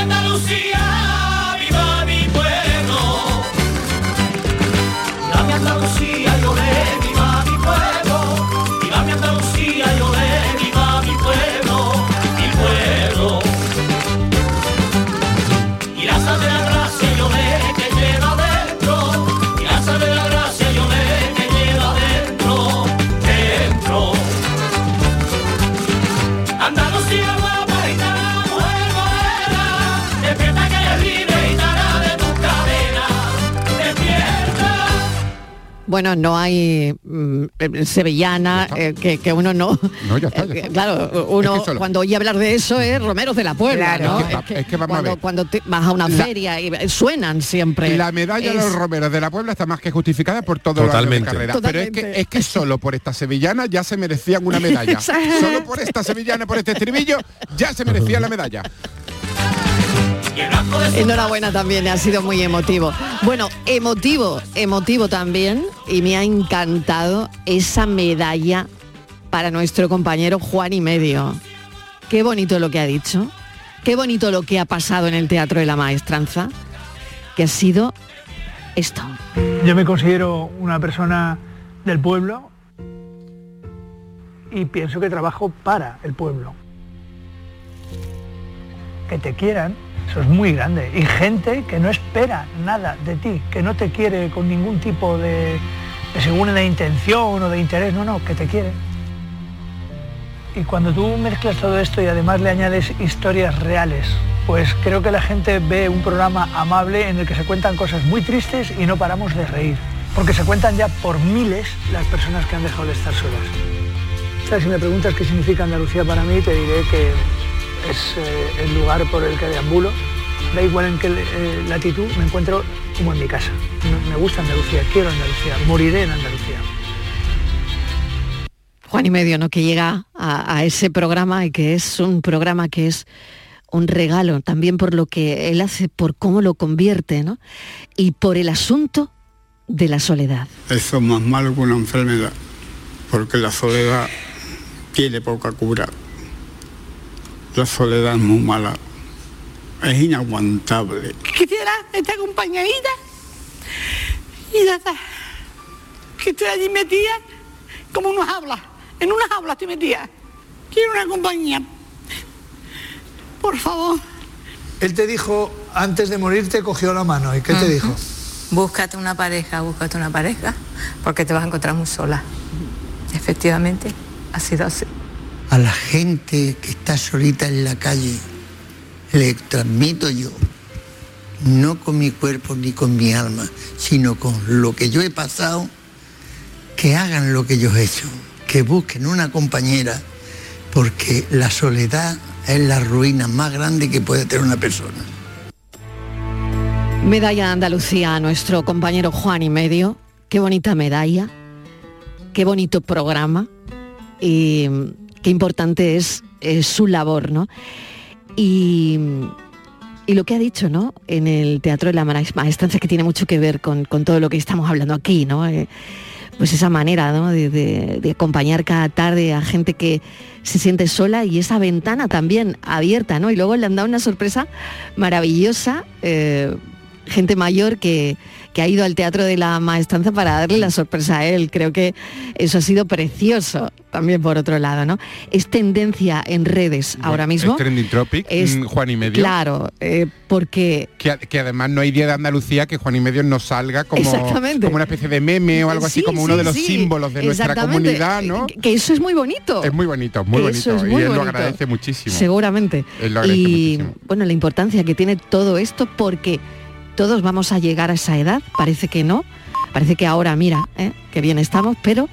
Speaker 2: Bueno, no hay mm, eh, sevillana eh, que, que uno no.
Speaker 4: No, ya está, ya
Speaker 2: eh,
Speaker 4: está.
Speaker 2: Claro, uno
Speaker 4: Es que solo-
Speaker 2: cuando oye hablar de eso es Romeros de la Puebla,
Speaker 6: Claro.
Speaker 2: ¿no?
Speaker 4: Es que va- es que vamos a
Speaker 2: cuando,
Speaker 4: ver.
Speaker 2: cuando te vas a una
Speaker 4: La-
Speaker 2: feria y suenan siempre.
Speaker 4: La medalla de los romeros de la Puebla está más que justificada por todo
Speaker 5: Totalmente.
Speaker 4: los años de carrera. Pero es que, es que solo por esta sevillana ya se merecían una medalla. Solo por esta sevillana, por este estribillo, ya se merecía la medalla.
Speaker 2: Enhorabuena también, ha sido muy emotivo. Bueno, emotivo, emotivo también, y me ha encantado esa medalla para nuestro compañero Juan y Medio. Qué bonito lo que ha dicho, qué bonito lo que ha pasado en el Teatro de la Maestranza, que ha sido esto.
Speaker 9: Yo me considero una persona del pueblo y pienso que trabajo para el pueblo. Que te quieran, eso es muy grande. Y gente que no espera nada de ti, que no te quiere con ningún tipo de, de segunda intención o de interés, no, no, que te quiere. Y cuando tú mezclas todo esto y además le añades historias reales, pues creo que la gente ve un programa amable en el que se cuentan cosas muy tristes y no paramos de reír. Porque se cuentan ya por miles las personas que han dejado de estar solas. Si me preguntas qué significa Andalucía para mí, te diré que es eh, el lugar por el que deambulo. Da igual en qué eh, latitud, me encuentro como en mi casa. Me, gusta Andalucía, quiero Andalucía, moriré en Andalucía.
Speaker 2: Juan y Medio, ¿no? Que llega a, a ese programa y que es un programa que es un regalo también por lo que él hace, por cómo lo convierte, ¿no? Y por el asunto de la soledad.
Speaker 10: Eso es más malo que una enfermedad, porque la soledad tiene poca cura. La soledad es muy mala, es inaguantable.
Speaker 11: Quisiera estar acompañadita y ya está. Que estoy allí metida como unas aulas. En unas aulas estoy metida. Quiero una compañía. Por favor.
Speaker 9: Él te dijo, antes de morir te cogió la mano. ¿Y qué te dijo?
Speaker 12: Búscate una pareja, búscate una pareja, porque te vas a encontrar muy sola. Efectivamente, ha sido así.
Speaker 13: A la gente que está solita en la calle, le transmito yo, no con mi cuerpo ni con mi alma, sino con lo que yo he pasado, que hagan lo que yo he hecho, que busquen una compañera, porque la soledad es la ruina más grande que puede tener una persona.
Speaker 2: Medalla de Andalucía a nuestro compañero Juan y medio. Qué bonita medalla, qué bonito programa y qué importante es, su labor, ¿no? Y, lo que ha dicho, ¿no? En el Teatro de la Maestranza, que tiene mucho que ver con, todo lo que estamos hablando aquí, ¿no? Eh, pues esa manera ¿no? de acompañar cada tarde a gente que se siente sola y esa ventana también abierta, ¿no? Y luego le han dado una sorpresa maravillosa, eh, gente mayor que, que ha ido al Teatro de la Maestranza para darle la sorpresa a él. Creo que eso ha sido precioso también por otro lado, ¿no? Es tendencia en redes ahora mismo.
Speaker 4: Es Trending Tropic,
Speaker 2: Es-
Speaker 4: mm, Juan y medio.
Speaker 2: Claro, eh, porque
Speaker 4: Que, además no hay día de Andalucía que Juan y medio no salga como, como una especie de meme o algo así,
Speaker 2: Sí,
Speaker 4: como uno de los
Speaker 2: sí,
Speaker 4: símbolos de nuestra comunidad, ¿no?
Speaker 2: Que, que eso es muy bonito.
Speaker 4: Es muy bonito, muy
Speaker 2: Eso
Speaker 4: bonito.
Speaker 2: es muy
Speaker 4: y él lo agradece muchísimo.
Speaker 2: Seguramente.
Speaker 4: Él lo agradece
Speaker 2: y bueno, la importancia que tiene todo esto porque todos vamos a llegar a esa edad, parece que no, parece que ahora mira, ¿eh? que bien estamos, pero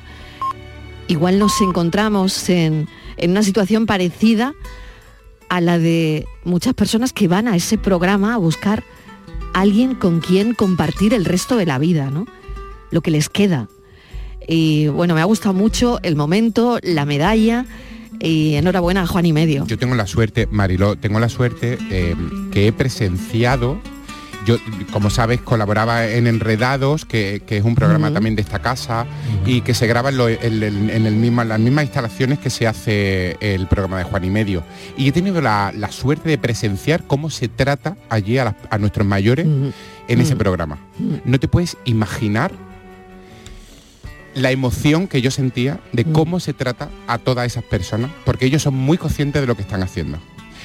Speaker 2: igual nos encontramos en, en una situación parecida a la de muchas personas que van a ese programa a buscar alguien con quien compartir el resto de la vida, ¿no? Lo que les queda. Y bueno, me ha gustado mucho el momento, la medalla y enhorabuena a Juan y medio.
Speaker 4: Yo tengo la suerte, Mariló, tengo la suerte eh, que he presenciado. Yo, como sabes, colaboraba en Enredados, que, que es un programa también de esta casa, y que se graba en, lo- en el- en el mismo, en las mismas instalaciones que se hace el programa de Juan y Medio. Y he tenido la, la suerte de presenciar cómo se trata allí a nuestros mayores en ese programa. No te puedes imaginar la emoción que yo sentía de cómo se trata a todas esas personas, porque ellos son muy conscientes de lo que están haciendo.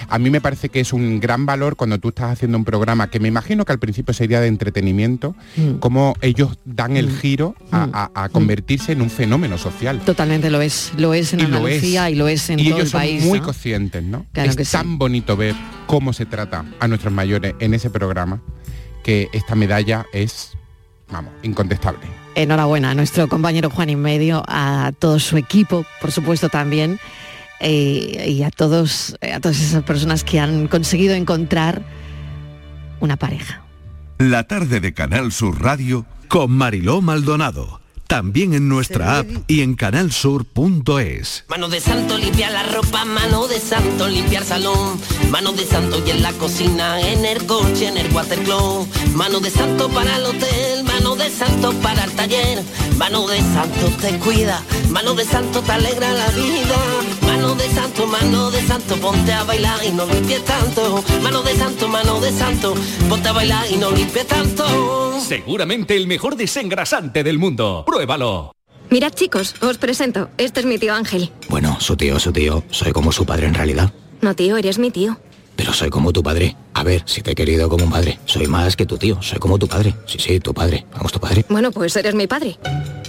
Speaker 4: A mí me parece que es un gran valor cuando tú estás haciendo un programa que me imagino que al principio sería de entretenimiento,
Speaker 2: Mm.
Speaker 4: cómo ellos dan el giro a, a- a convertirse en un fenómeno social.
Speaker 2: Totalmente lo es, lo es en
Speaker 4: Y lo
Speaker 2: Andalucía
Speaker 4: es.
Speaker 2: y lo es en
Speaker 4: y
Speaker 2: todo
Speaker 4: ellos
Speaker 2: el
Speaker 4: son
Speaker 2: país.
Speaker 4: muy
Speaker 2: ¿no?
Speaker 4: conscientes, ¿no?
Speaker 2: Claro
Speaker 4: es
Speaker 2: que sí.
Speaker 4: tan bonito ver cómo se trata a nuestros mayores en ese programa que esta medalla es, vamos, incontestable.
Speaker 2: Enhorabuena a nuestro compañero Juan y medio, a todo su equipo, por supuesto también, eh, y a todos, a todas esas personas que han conseguido encontrar una pareja.
Speaker 14: La tarde de Canal Sur Radio con Mariló Maldonado. También en nuestra app y en canalsur.es.
Speaker 15: Mano de santo limpia la ropa, mano de santo limpiar salón, mano de santo y en la cocina, en el coche, en el watercloak, mano de santo para el hotel, mano de santo para el taller, mano de santo te cuida, mano de santo te alegra la vida, de santo, mano de santo, ponte a bailar y no limpies tanto, mano de santo, mano de santo, ponte a bailar y no limpies tanto.
Speaker 16: Seguramente el mejor desengrasante del mundo. Pruébalo.
Speaker 17: Mirad chicos, os presento. Este es mi tío Ángel.
Speaker 18: Bueno, su tío, su tío, soy como su padre en realidad.
Speaker 17: No tío, eres mi tío.
Speaker 18: Pero soy como tu padre. A ver, si te he querido como un padre. Soy más que tu tío, soy como tu padre. Sí, sí, tu padre. Vamos, tu padre.
Speaker 17: Bueno, pues eres mi padre.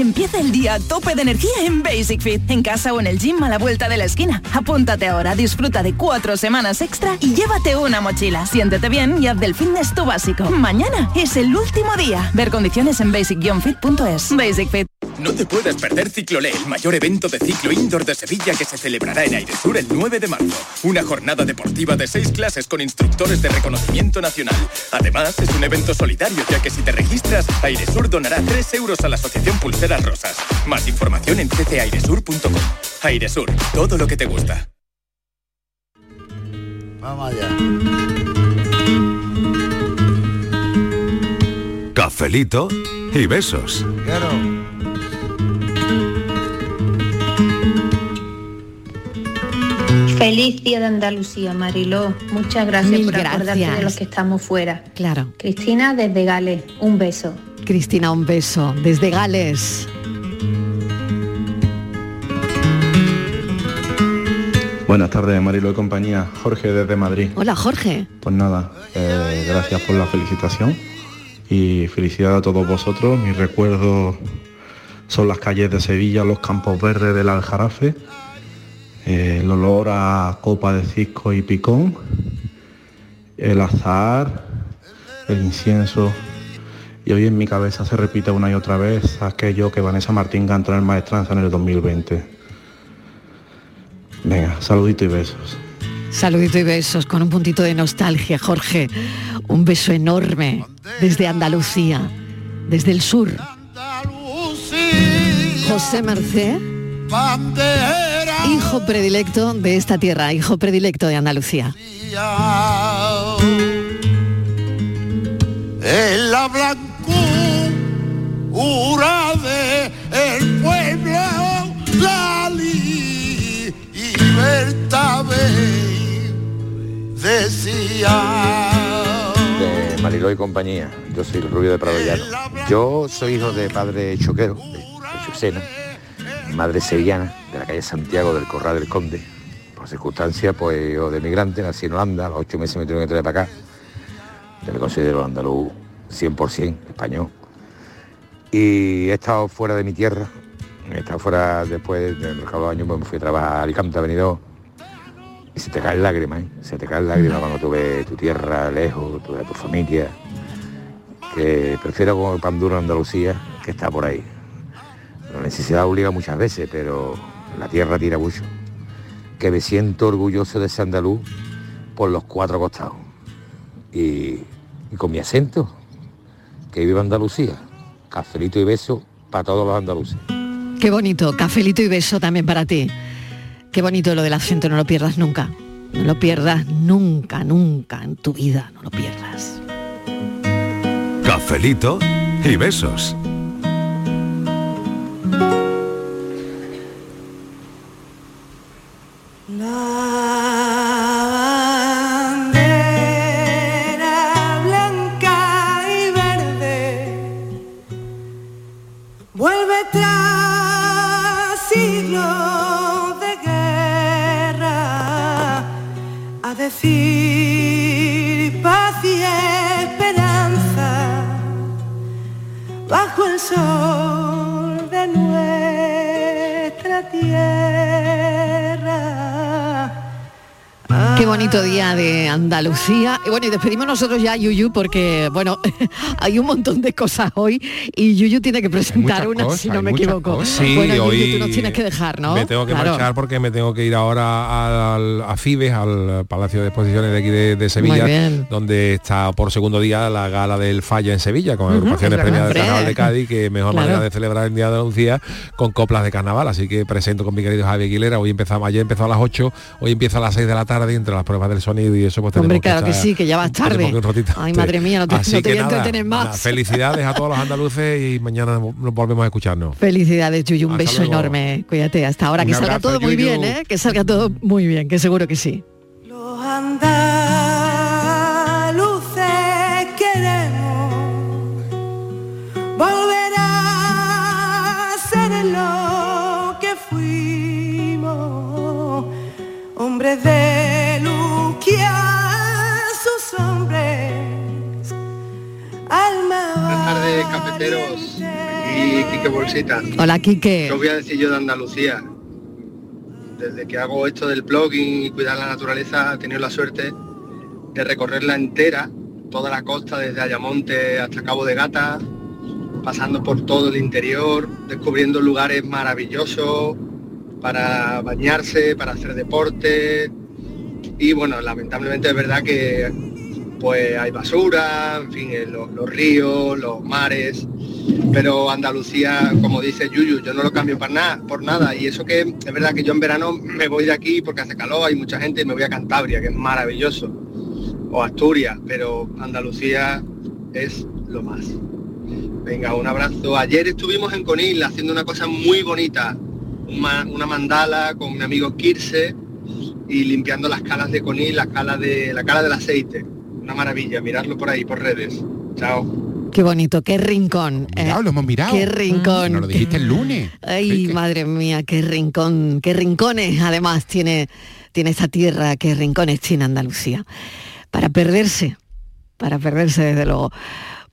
Speaker 19: Empieza el día a tope de energía en Basic Fit, en casa o en el gym a la vuelta de la esquina. Apúntate ahora, disfruta de cuatro semanas extra y llévate una mochila. Siéntete bien y haz del fitness tu básico. Mañana es el último día. Ver condiciones en basic-fit.es. Basic Fit.
Speaker 20: No te puedes perder Ciclolé, el mayor evento de ciclo indoor de Sevilla que se celebrará en Airesur el 9 de marzo. Una jornada deportiva de seis clases con instructores de reconocimiento nacional. Además, es un evento solidario ya que si te registras, Airesur donará 3 euros a la Asociación Pulseras Rosas. Más información en ccairesur.com. Airesur, todo lo que te gusta.
Speaker 21: Vamos allá.
Speaker 14: Cafelito y besos.
Speaker 22: Feliz Día de Andalucía, Mariló. Muchas gracias por gracias. acordarte de los que estamos fuera.
Speaker 2: Claro.
Speaker 22: Cristina desde Gales, un beso.
Speaker 2: Cristina, un beso desde Gales.
Speaker 23: Buenas tardes, Marilo de compañía. Jorge desde Madrid.
Speaker 2: Hola, Jorge.
Speaker 23: Pues nada, eh, gracias por la felicitación y felicidad a todos vosotros. Mis recuerdos son las calles de Sevilla, los campos verdes del Aljarafe eh, el olor a copa de cisco y picón, el azahar, el incienso. Y hoy en mi cabeza se repite una y otra vez aquello que Vanessa Martín cantó en el Maestranza en el 2020. Venga, saludito y besos.
Speaker 2: Saludito y besos con un puntito de nostalgia, Jorge. Un beso enorme desde Andalucía, desde el sur. José Merced, hijo predilecto de esta tierra, hijo predilecto de Andalucía.
Speaker 24: en la blancura de el pueblo la libertad decía
Speaker 25: de Mariló y compañía. Yo soy el rubio de Prado Llano. Yo soy hijo de padre choquero, de, de Chucena, madre sevillana, de la calle Santiago del Corral del Conde. Por circunstancia, pues yo de migrante, nací en Holanda, a los ocho meses me tuvieron que traer para acá. Yo me considero andaluz 100% español. Y he estado fuera de mi tierra, he estado fuera después del mercado de años, pues me fui a trabajar a Alicante, a Benidorm, y se te caen lágrimas, ¿eh? se te caen lágrimas cuando tú ves tu tierra lejos, tú ves tu familia, que prefiero como pan duro en Andalucía que está por ahí. Necesidad obliga muchas veces, pero la tierra tira mucho. Que me siento orgulloso de ese andaluz por los cuatro costados. Y, y con mi acento, que viva Andalucía. Cafelito y beso para todos los andaluces.
Speaker 2: Qué bonito, cafelito y beso también para ti. Qué bonito lo del acento, no lo pierdas nunca. No lo pierdas nunca, nunca en tu vida, no lo pierdas.
Speaker 3: Cafelito y besos.
Speaker 24: De
Speaker 2: Andalucía. Y bueno, y despedimos nosotros ya a Yuyu porque, bueno, hay un montón de cosas hoy y Yuyu tiene que presentar una,
Speaker 5: cosas,
Speaker 2: si no me equivoco.
Speaker 5: cosas. Sí,
Speaker 2: bueno, Yuyu,
Speaker 5: hoy
Speaker 2: tú nos tienes que dejar, ¿no?
Speaker 5: Me tengo que
Speaker 2: Claro.
Speaker 5: marchar porque me tengo que ir ahora al, a Fibes, al Palacio de Exposiciones de aquí de, de Sevilla, donde está por segundo día la gala del Falla en Sevilla, con
Speaker 2: Ujú,
Speaker 5: agrupaciones premiadas del. Carnaval de Cádiz, que mejor
Speaker 2: Claro.
Speaker 5: manera de celebrar el Día de Andalucía con coplas de carnaval. Así que presento con mi querido Javi Aguilera. Hoy empezamos, ayer empezó a las 8, hoy empieza a las 6 de la tarde, y entre las pruebas del sonido y eso pues
Speaker 2: Hombre, claro que
Speaker 5: estar-
Speaker 2: sí, que ya vas tarde. Ay, madre mía, no te,
Speaker 5: Así
Speaker 2: no te
Speaker 5: que
Speaker 2: voy a entretener
Speaker 5: nada,
Speaker 2: más.
Speaker 5: felicidades a todos los andaluces y mañana nos volvemos a escucharnos.
Speaker 2: Felicidades, Yuyu, un
Speaker 5: Hasta
Speaker 2: beso
Speaker 5: luego.
Speaker 2: enorme. Cuídate hasta ahora, que salga todo muy bien, ¿eh? Que salga todo muy bien, que seguro que sí.
Speaker 26: Y Quique Bolsita.
Speaker 2: Hola, Quique.
Speaker 26: ¿Qué os voy a decir yo de Andalucía? Desde que hago esto del blogging y cuidar la naturaleza, he tenido la suerte de recorrerla entera, toda la costa, desde Ayamonte hasta Cabo de Gata, pasando por todo el interior, descubriendo lugares maravillosos para bañarse, para hacer deporte. Y bueno, lamentablemente es verdad que pues hay basura, en fin, eh, lo- los ríos, los mares, pero Andalucía, como dice Yuyu, yo no lo cambio para nada, por nada. Y eso que es verdad que yo en verano me voy de aquí porque hace calor, hay mucha gente y me voy a Cantabria, que es maravilloso, o Asturias, pero Andalucía es lo más. Venga, un abrazo. Ayer estuvimos en Conil haciendo una cosa muy bonita, una, una mandala con mi amigo Kirse y limpiando las calas de Conil, la cala de la cala del aceite. Una maravilla, miradlo por ahí, por redes. Chao.
Speaker 2: Qué bonito, qué rincón.
Speaker 4: Mirado,
Speaker 2: eh.
Speaker 4: lo hemos mirado.
Speaker 2: Qué rincón.
Speaker 4: No lo dijiste el lunes.
Speaker 2: Ay, madre mía, qué rincón, qué rincones además tiene, tiene esta tierra, qué rincones tiene Andalucía. Para perderse, para perderse desde luego.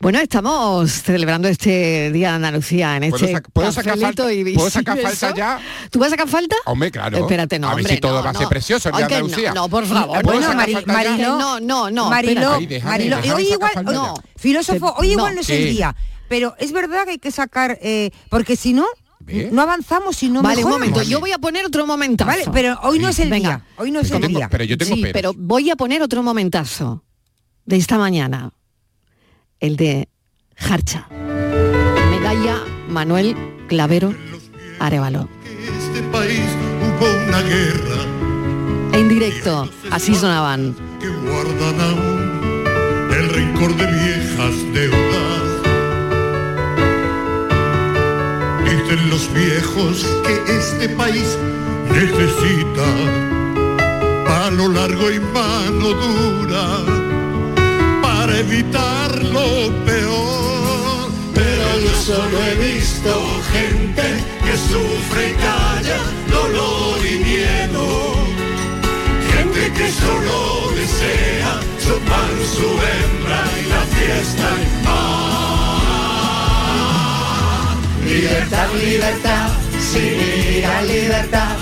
Speaker 2: Bueno, estamos celebrando este Día de Andalucía en
Speaker 4: ¿Puedo
Speaker 2: este
Speaker 4: sac- puedo sacar falta-
Speaker 2: y
Speaker 4: puedo sacar falta ya?
Speaker 2: ¿Tú vas a sacar falta?
Speaker 4: Hombre, claro.
Speaker 2: Espérate, no,
Speaker 4: A ver
Speaker 2: hombre,
Speaker 4: si todo
Speaker 2: no,
Speaker 4: va a ser
Speaker 2: no.
Speaker 4: precioso el día de Andalucía.
Speaker 2: No, no, por favor.
Speaker 4: ¿Puedo
Speaker 6: Bueno,
Speaker 4: sacar
Speaker 6: Mari-
Speaker 4: falta ya?
Speaker 6: Marilo,
Speaker 2: No, no, no,
Speaker 6: Marilo,
Speaker 2: espérate.
Speaker 4: Ay, déjame,
Speaker 6: Marilo,
Speaker 4: déjame
Speaker 6: hoy igual, no,
Speaker 4: ya.
Speaker 6: filósofo, hoy
Speaker 2: no.
Speaker 6: igual no es el día, pero es verdad que hay que sacar, eh, porque si no,
Speaker 4: ¿Ve?
Speaker 6: no avanzamos y no
Speaker 2: vale, un momento, yo voy a poner otro momentazo.
Speaker 6: Vale, pero hoy no es el
Speaker 2: Venga.
Speaker 6: día, hoy no es el
Speaker 4: Tengo-
Speaker 6: día.
Speaker 4: pero yo tengo
Speaker 2: sí, pero voy a poner otro momentazo de esta mañana. El de Jarcha. Medalla Manuel Clavero Arevalo.
Speaker 24: Este país hubo una guerra
Speaker 2: En directo, así sonaban.
Speaker 24: que guardan aún el rencor de viejas deudas. Dicen los viejos que este país necesita palo largo y mano dura evitar lo peor. Pero yo solo he visto gente que sufre y calla dolor y miedo. Gente que solo desea su pan, su hembra y la fiesta en paz. Libertad, libertad, ira, libertad.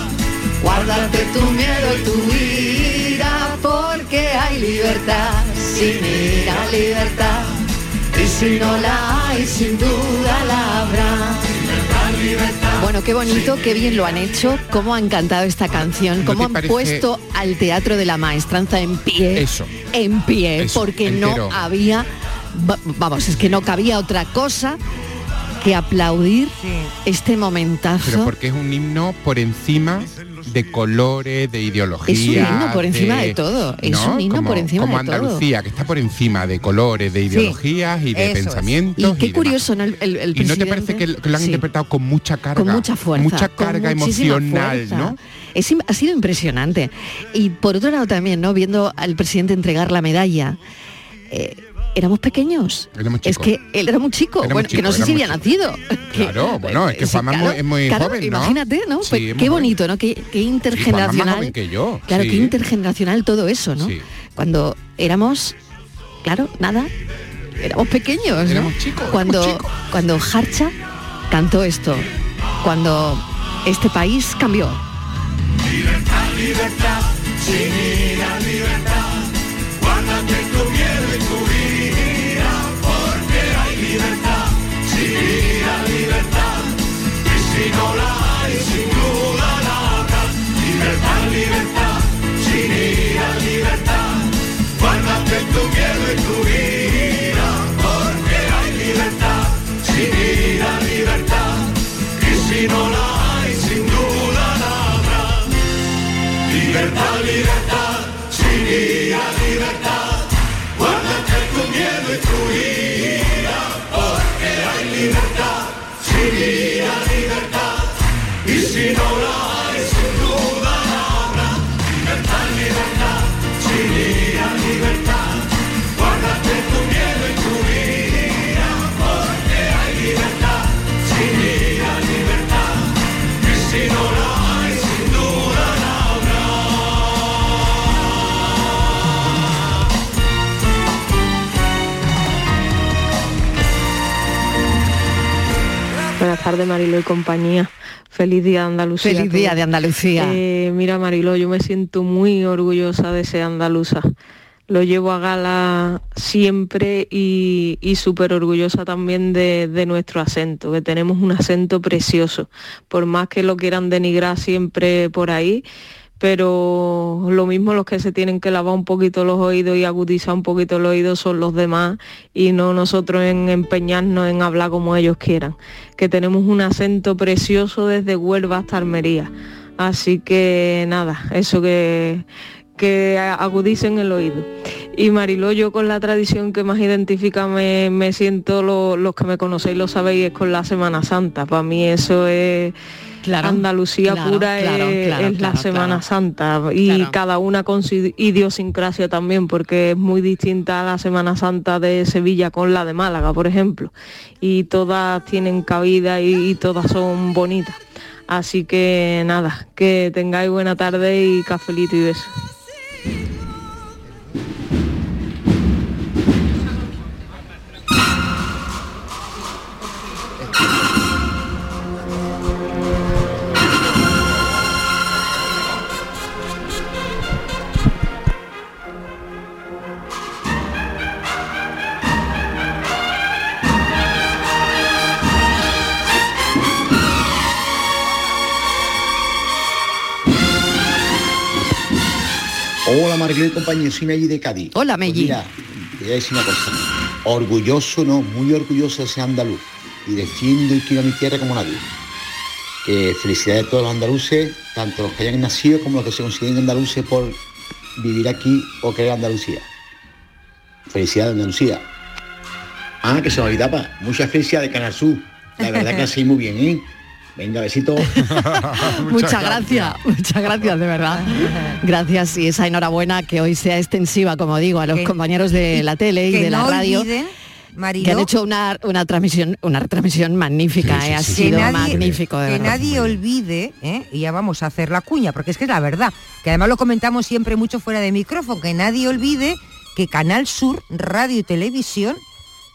Speaker 24: Guárdate tu miedo y tu ira, porque hay libertad, sin ira, libertad. Y si no la hay, sin duda la habrá. Libertad, libertad.
Speaker 2: Bueno, qué bonito, qué bien lo han hecho, cómo han cantado esta canción,
Speaker 4: ¿No
Speaker 2: cómo han
Speaker 4: parece-
Speaker 2: puesto al teatro de la maestranza en pie.
Speaker 4: Eso.
Speaker 2: En pie,
Speaker 4: Eso,
Speaker 2: porque
Speaker 4: entero.
Speaker 2: no había, va- vamos, es que no cabía otra cosa que aplaudir este momentazo.
Speaker 4: Pero porque es un himno por encima de colores, de ideología.
Speaker 2: Es un himno por encima de todo, es un himno
Speaker 4: como,
Speaker 2: por encima
Speaker 4: como
Speaker 2: de todo.
Speaker 4: Andalucía, que está por encima de colores, de ideologías y de
Speaker 2: es.
Speaker 4: pensamientos.
Speaker 2: Y qué curioso, ¿no? El, el- el
Speaker 4: ¿Y no te parece que, lo- que lo han
Speaker 2: Sí.
Speaker 4: interpretado con mucha carga?
Speaker 2: con mucha fuerza,
Speaker 4: Mucha carga emocional,
Speaker 2: fuerza.
Speaker 4: ¿no?
Speaker 2: Es ha sido impresionante. Y por otro lado también, ¿no? Viendo al presidente entregar la medalla, eh, éramos pequeños.
Speaker 4: Éramos
Speaker 2: Es que él era muy chico,
Speaker 4: Éramos
Speaker 2: bueno, que no sé si había nacido.
Speaker 4: Claro, bueno, es que
Speaker 2: Sí,
Speaker 4: Juanma es
Speaker 2: claro,
Speaker 4: muy- es muy
Speaker 2: claro,
Speaker 4: joven, ¿no?
Speaker 2: Imagínate, ¿no?
Speaker 4: Sí,
Speaker 2: Pues qué
Speaker 4: joven.
Speaker 2: bonito, ¿no? Qué, qué
Speaker 4: Sí,
Speaker 2: intergeneracional.
Speaker 4: más joven que yo.
Speaker 2: Claro,
Speaker 4: sí.
Speaker 2: qué intergeneracional todo eso, ¿no?
Speaker 4: Sí.
Speaker 2: Cuando éramos, claro, nada, éramos pequeños, ¿no?
Speaker 4: Éramos chicos,
Speaker 2: Cuando,
Speaker 4: éramos chicos.
Speaker 2: cuando Harcha cantó esto, cuando este país cambió.
Speaker 24: Libertad, libertad, libertad. Guárdate tu Y si no la hay, sin duda habrá. Libertad, libertad, sin ira, libertad. Guárdate tu miedo y tu ira,
Speaker 27: Marilo y compañía. Feliz día de Andalucía.
Speaker 2: Feliz día de Andalucía.
Speaker 27: Eh, mira, Marilo, yo me siento muy orgullosa de ser andaluza. Lo llevo a gala siempre y, y súper orgullosa también de, de nuestro acento, que tenemos un acento precioso. Por más que lo quieran denigrar siempre por ahí, pero lo mismo los que se tienen que lavar un poquito los oídos y agudizar un poquito los oídos son los demás y no nosotros en empeñarnos en hablar como ellos quieran, que tenemos un acento precioso desde Huelva hasta Almería. Así que nada, eso que, que agudicen el oído. Y Mariló, yo con la tradición que más identifica me, me siento, lo- los que me conocéis lo sabéis, es con la Semana Santa. Para mí eso es Andalucía
Speaker 2: claro,
Speaker 27: pura
Speaker 2: claro,
Speaker 27: es, la Semana. Santa y cada una con su idiosincrasia también, porque es muy distinta la Semana Santa de Sevilla con la de Málaga, por ejemplo, y todas tienen cabida y, y todas son bonitas. Así que nada, que tengáis buena tarde y cafelito y beso.
Speaker 28: Hola Mariló y compañía, soy Melli de Cádiz.
Speaker 2: Hola
Speaker 28: Pues
Speaker 2: Melli.
Speaker 28: mira, te voy a decir una cosa. Orgulloso, no, muy orgulloso de ser andaluz. Y defiendo y quiero a mi tierra como nadie. Que felicidades a todos los andaluces, tanto los que hayan nacido como los que se consideren andaluces por vivir aquí o querer Andalucía. Felicidades Andalucía. Ah, que se me olvidaba. Muchas felicidades Canal Sur. La verdad que así muy bien, ¿eh? Venga, besito.
Speaker 2: Muchas, gracias, muchas gracias, de verdad. Gracias y esa enhorabuena que hoy sea extensiva, como digo, a los
Speaker 29: Que-
Speaker 2: compañeros de la tele y de la radio.
Speaker 29: olviden, Mariló,
Speaker 2: que han hecho una, una transmisión una retransmisión magnífica, eh, ha sido
Speaker 29: nadie-
Speaker 2: magnífico de
Speaker 29: que
Speaker 2: verdad.
Speaker 29: nadie olvide, ¿eh? y ya vamos a hacer la cuña, porque es que es la verdad, que además lo comentamos siempre mucho fuera de micrófono, que nadie olvide que Canal Sur, Radio y Televisión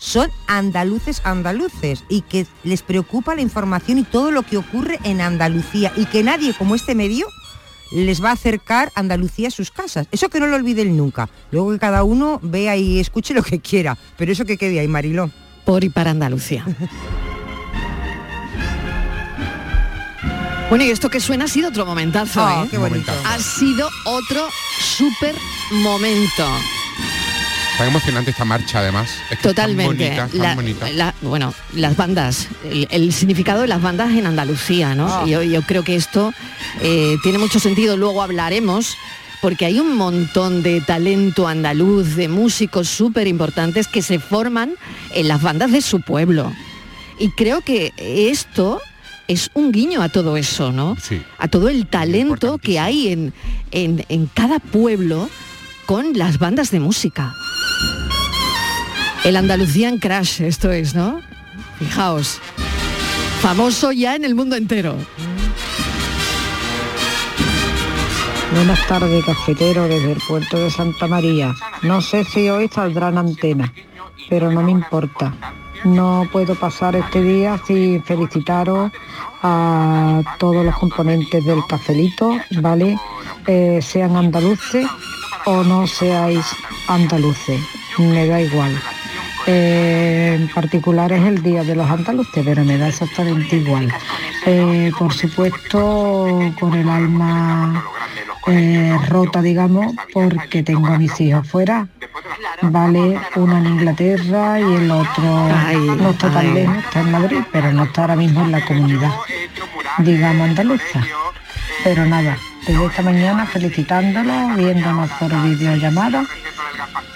Speaker 29: son andaluces andaluces y que les preocupa la información y todo lo que ocurre en Andalucía y que nadie como este medio les va a acercar Andalucía a sus casas. Eso que no lo olviden nunca. Luego que cada uno vea y escuche lo que quiera, pero eso que quede ahí, Mariló.
Speaker 2: Por y para Andalucía. Bueno, y esto que suena ha sido otro momentazo,
Speaker 29: Oh,
Speaker 2: ¿eh?
Speaker 29: qué bonito.
Speaker 2: Ha sido otro súper momento.
Speaker 4: Tan emocionante esta marcha además. Es que es
Speaker 2: Totalmente.
Speaker 4: Tan bonita, tan
Speaker 2: La-
Speaker 4: bonita.
Speaker 2: la- bueno, las bandas, el, el significado de las bandas en Andalucía, ¿no? Yo, yo creo que esto eh, tiene mucho sentido, luego hablaremos, porque hay un montón de talento andaluz, de músicos súper importantes que se forman en las bandas de su pueblo. Y creo que esto es un guiño a todo eso, ¿no?
Speaker 4: Sí.
Speaker 2: a todo el talento que hay en, en, en cada pueblo con las bandas de música. El Andalucían Crash, esto es, ¿no? Fijaos. Famoso ya en el mundo entero.
Speaker 30: Buenas tardes, cafetero, desde el puerto de Santa María. No sé si hoy saldrá en antena, pero no me importa. No puedo pasar este día sin felicitaros a todos los componentes del cafelito, ¿vale? Eh, sean andaluces o no seáis andaluces, me da igual. Eh, en particular es el Día de los Andaluces, pero me da exactamente igual. Eh, por supuesto, con el alma eh, rota, digamos, porque tengo a mis hijos fuera. Vale, uno en Inglaterra y el otro no está tan lejos, está en Madrid, pero no está ahora mismo en la comunidad, digamos, andaluza. Pero nada, desde esta mañana felicitándolos, viéndonos por videollamada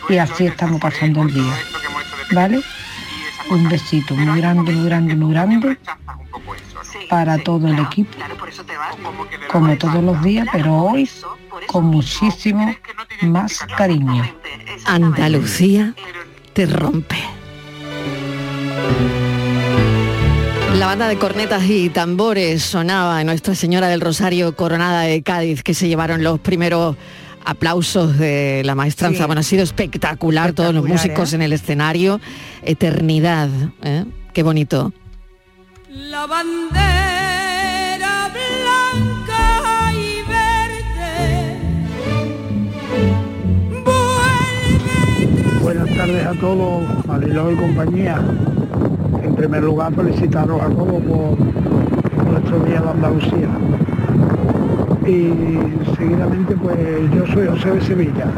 Speaker 30: y así estamos pasando el día. ¿Vale? Un besito muy grande, muy grande, muy grande para todo el equipo, como todos los días, pero hoy con muchísimo más cariño.
Speaker 2: Andalucía te rompe. La banda de cornetas y tambores sonaba en Nuestra Señora del Rosario Coronada de Cádiz, que se llevaron los primeros aplausos de la maestranza.
Speaker 29: Sí.
Speaker 2: Bueno, ha sido espectacular, todos los
Speaker 29: Espectacular,
Speaker 2: músicos
Speaker 29: ¿eh?
Speaker 2: en el escenario. Eternidad, ¿eh? qué bonito.
Speaker 3: La bandera blanca y verde
Speaker 31: Buenas tardes a todos, Mariló y compañía. En primer lugar, felicitaros a todos por nuestro Día de Andalucía. Y seguidamente, pues yo soy José de Sevilla.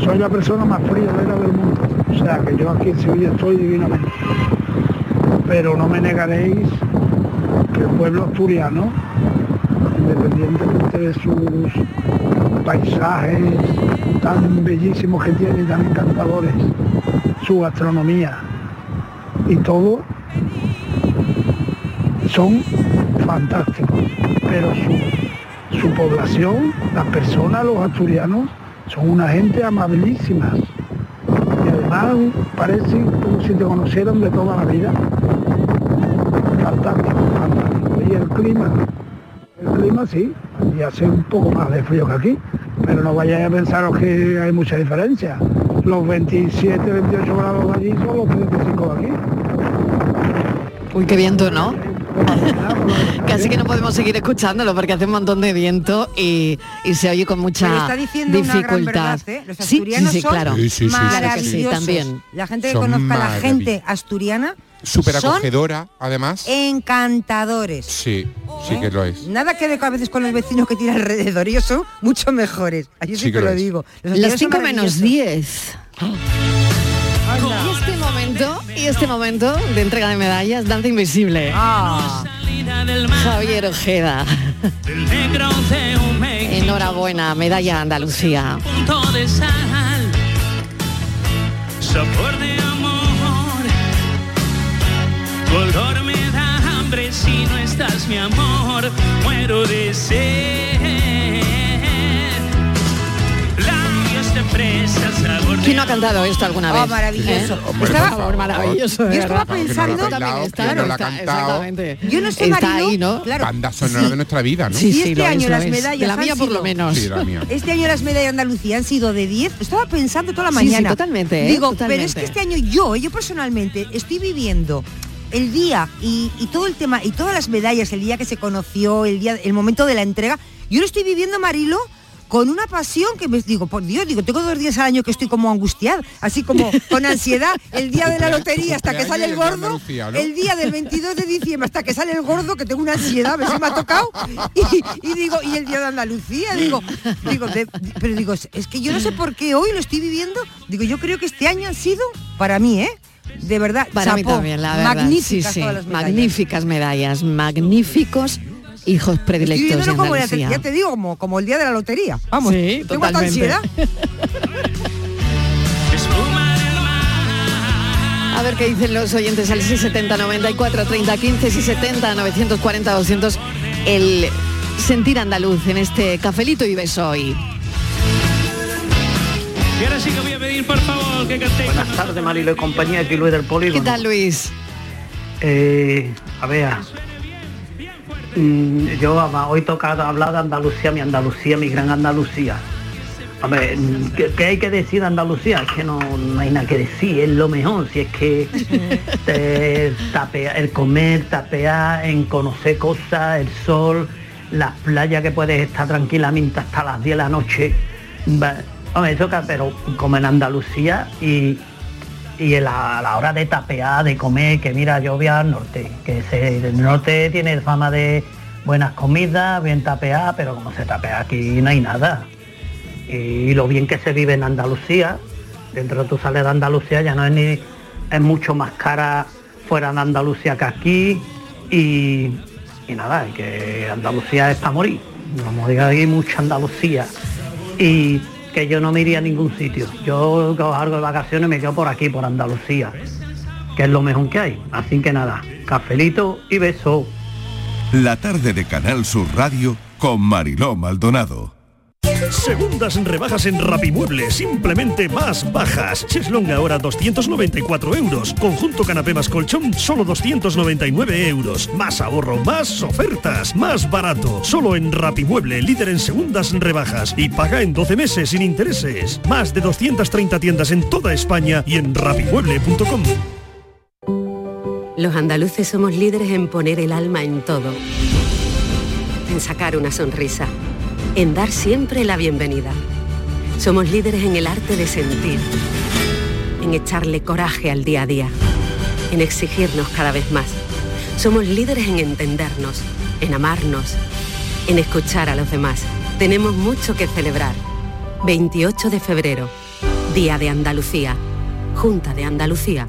Speaker 31: Soy la persona más friolera del mundo. O sea que yo aquí en Sevilla estoy divinamente. Pero no me negaréis que el pueblo asturiano, independientemente de sus paisajes tan bellísimos que tiene tan encantadores, su gastronomía y todo, son fantásticos. pero su, población, las personas, los asturianos, son una gente amabilísima. Y además parece como si te conocieran de toda la vida. Fantástico, fantástico. Y el clima, el clima sí, y hace un poco más de frío que aquí, pero no vayáis a pensar que hay mucha diferencia. Los 27, 28 grados allí son los 35 de aquí.
Speaker 2: Uy, qué viento, ¿no? Casi que no podemos seguir escuchándolo porque hace un montón de viento y, y se oye con mucha
Speaker 6: está diciendo una gran
Speaker 2: dificultad.
Speaker 6: verdad, ¿eh? Los
Speaker 2: Sí, sí,
Speaker 6: asturianos
Speaker 2: sí,
Speaker 6: son
Speaker 2: claro.
Speaker 4: Sí, sí, sí, sí.
Speaker 2: Claro sí,
Speaker 6: maravillosos.
Speaker 2: también.
Speaker 6: La gente que
Speaker 4: Son
Speaker 6: conozca a la gente asturiana
Speaker 4: Súper
Speaker 6: son
Speaker 4: acogedora, además.
Speaker 6: encantadores.
Speaker 4: Sí, sí que lo es.
Speaker 6: Nada que ver a veces con los vecinos que tienen alrededor, ellos son mucho mejores. Yo
Speaker 2: Sí
Speaker 6: sí
Speaker 2: que
Speaker 6: que
Speaker 2: lo es.
Speaker 6: digo. Los
Speaker 2: Las
Speaker 6: asturianos son
Speaker 2: 5 menos
Speaker 6: maravillosos.
Speaker 2: 10. Y este momento, y este momento de entrega de medallas, danza invisible.
Speaker 6: Ah.
Speaker 2: Javier Ojeda. Enhorabuena, medalla Andalucía.
Speaker 32: sabor de amor. Tu olor me da hambre si no estás, mi amor. Muero de sed. Labios de fresa,
Speaker 2: ¿Quién no ha cantado esto alguna vez?
Speaker 6: Oh, maravilloso.
Speaker 2: ¿Eh?
Speaker 6: Hombre,
Speaker 2: Por
Speaker 6: Estaba-
Speaker 2: favor, maravilloso.
Speaker 6: Yo estaba pensando-
Speaker 2: Yo también
Speaker 4: bailado,
Speaker 2: está,
Speaker 4: no la ha
Speaker 2: está,
Speaker 4: cantado.
Speaker 6: Yo no sé,
Speaker 2: Está
Speaker 6: Marilo,
Speaker 2: ahí, ¿no?
Speaker 6: claro.
Speaker 4: Banda sonora de nuestra vida, ¿no?
Speaker 2: Sí,
Speaker 6: Y
Speaker 2: sí,
Speaker 6: este año las medallas
Speaker 2: De la
Speaker 6: han
Speaker 2: mía por lo menos.
Speaker 4: Sí, la mía.
Speaker 6: Este año las medallas de Andalucía han sido de 10. Estaba pensando toda la
Speaker 2: Sí, sí,
Speaker 6: mañana.
Speaker 2: totalmente, ¿eh?
Speaker 6: Digo,
Speaker 2: Totalmente.
Speaker 6: pero es que este año yo, yo personalmente, estoy viviendo el día y, y todo el tema y todas las medallas, el día que se conoció, el día, el momento de la entrega, yo lo estoy viviendo, Marilo, con una pasión que me digo, por Dios, digo, tengo dos días al año que estoy como angustiada, así como con ansiedad, el día de la lotería hasta que sale el gordo, el día del 22 de diciembre hasta que sale el gordo, que tengo una ansiedad, a ver si me ha tocado, y, y digo, y el día de Andalucía, digo, digo, de- pero digo, es que yo no sé por qué hoy lo estoy viviendo, digo, yo creo que este año han sido, para mí, ¿eh? De verdad,
Speaker 2: Para mí también, la verdad.
Speaker 6: magníficas
Speaker 2: sí, sí.
Speaker 6: todas las medallas.
Speaker 2: Magníficas medallas, magníficos hijos predilectos de
Speaker 6: como,
Speaker 2: Andalucía.
Speaker 6: ya te digo, como, como el día de la lotería. Vamos,
Speaker 2: Sí,
Speaker 6: tengo ansiedad.
Speaker 2: A ver qué dicen los oyentes al 670 94 30 15 670 940 200 el sentir andaluz en este cafelito y beso hoy.
Speaker 32: Y ahora sí que voy a pedir, por favor, que cantéis.
Speaker 33: Buenas tardes, Marilo y compañía, aquí Luis del Polígono.
Speaker 2: ¿Qué tal Luis?
Speaker 33: Eh, a ver, yo ama, hoy toca hablar de Andalucía, mi Andalucía, mi gran Andalucía. A ver, mm, ¿qué, qué hay que decir de Andalucía? Es que no, no hay nada que decir, es lo mejor, si es que tapea- el comer, tapear, en conocer cosas, el sol, las playas que puedes estar tranquilamente hasta las 10 de la noche. Hombre, que- pero como en Andalucía y, y a la, hora de tapear, de comer, que mira, yo voy al norte, que se- el norte tiene fama de buenas comidas, bien tapeada, pero como se tapea aquí no hay nada. Y lo bien que se vive en Andalucía, dentro de tú sales de Andalucía ya no es ni es mucho más cara fuera de Andalucía que aquí y, y nada, que Andalucía es para morir. Como diga hay mucha Andalucía. Y que yo no me iría a ningún sitio. Yo algo de vacaciones me quedo por aquí, por Andalucía, que es lo mejor que hay. Así que nada, cafelito y beso.
Speaker 14: La tarde de Canal Sur Radio con Mariló Maldonado.
Speaker 34: Segundas rebajas en Rapimueble, simplemente más bajas. Cheslong ahora 294 euros. Conjunto canapé más colchón, solo 299 euros. Más ahorro, más ofertas, más barato. Solo en Rapimueble, líder en segundas rebajas. Y paga en 12 meses sin intereses. Más de 230 tiendas en toda España y en rapimueble.com.
Speaker 35: Los andaluces somos líderes en poner el alma en todo. En sacar una sonrisa. En dar siempre la bienvenida. Somos líderes en el arte de sentir. En echarle coraje al día a día. En exigirnos cada vez más. Somos líderes en entendernos. En amarnos. En escuchar a los demás. Tenemos mucho que celebrar. 28 de febrero. Día de Andalucía. Junta de Andalucía.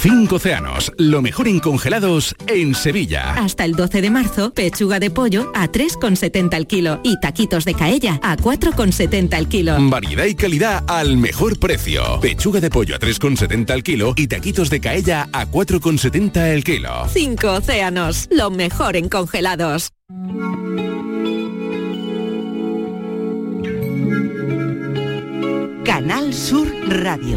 Speaker 36: Cinco océanos, lo mejor en congelados en Sevilla.
Speaker 37: Hasta el 12 de marzo, pechuga de pollo a 3,70 al kilo y taquitos de caella a 4,70 al kilo.
Speaker 36: Variedad y calidad al mejor precio. Pechuga de pollo a 3,70 al kilo y taquitos de caella a 4,70 el kilo.
Speaker 37: Cinco océanos, lo mejor en congelados.
Speaker 38: Canal Sur Radio.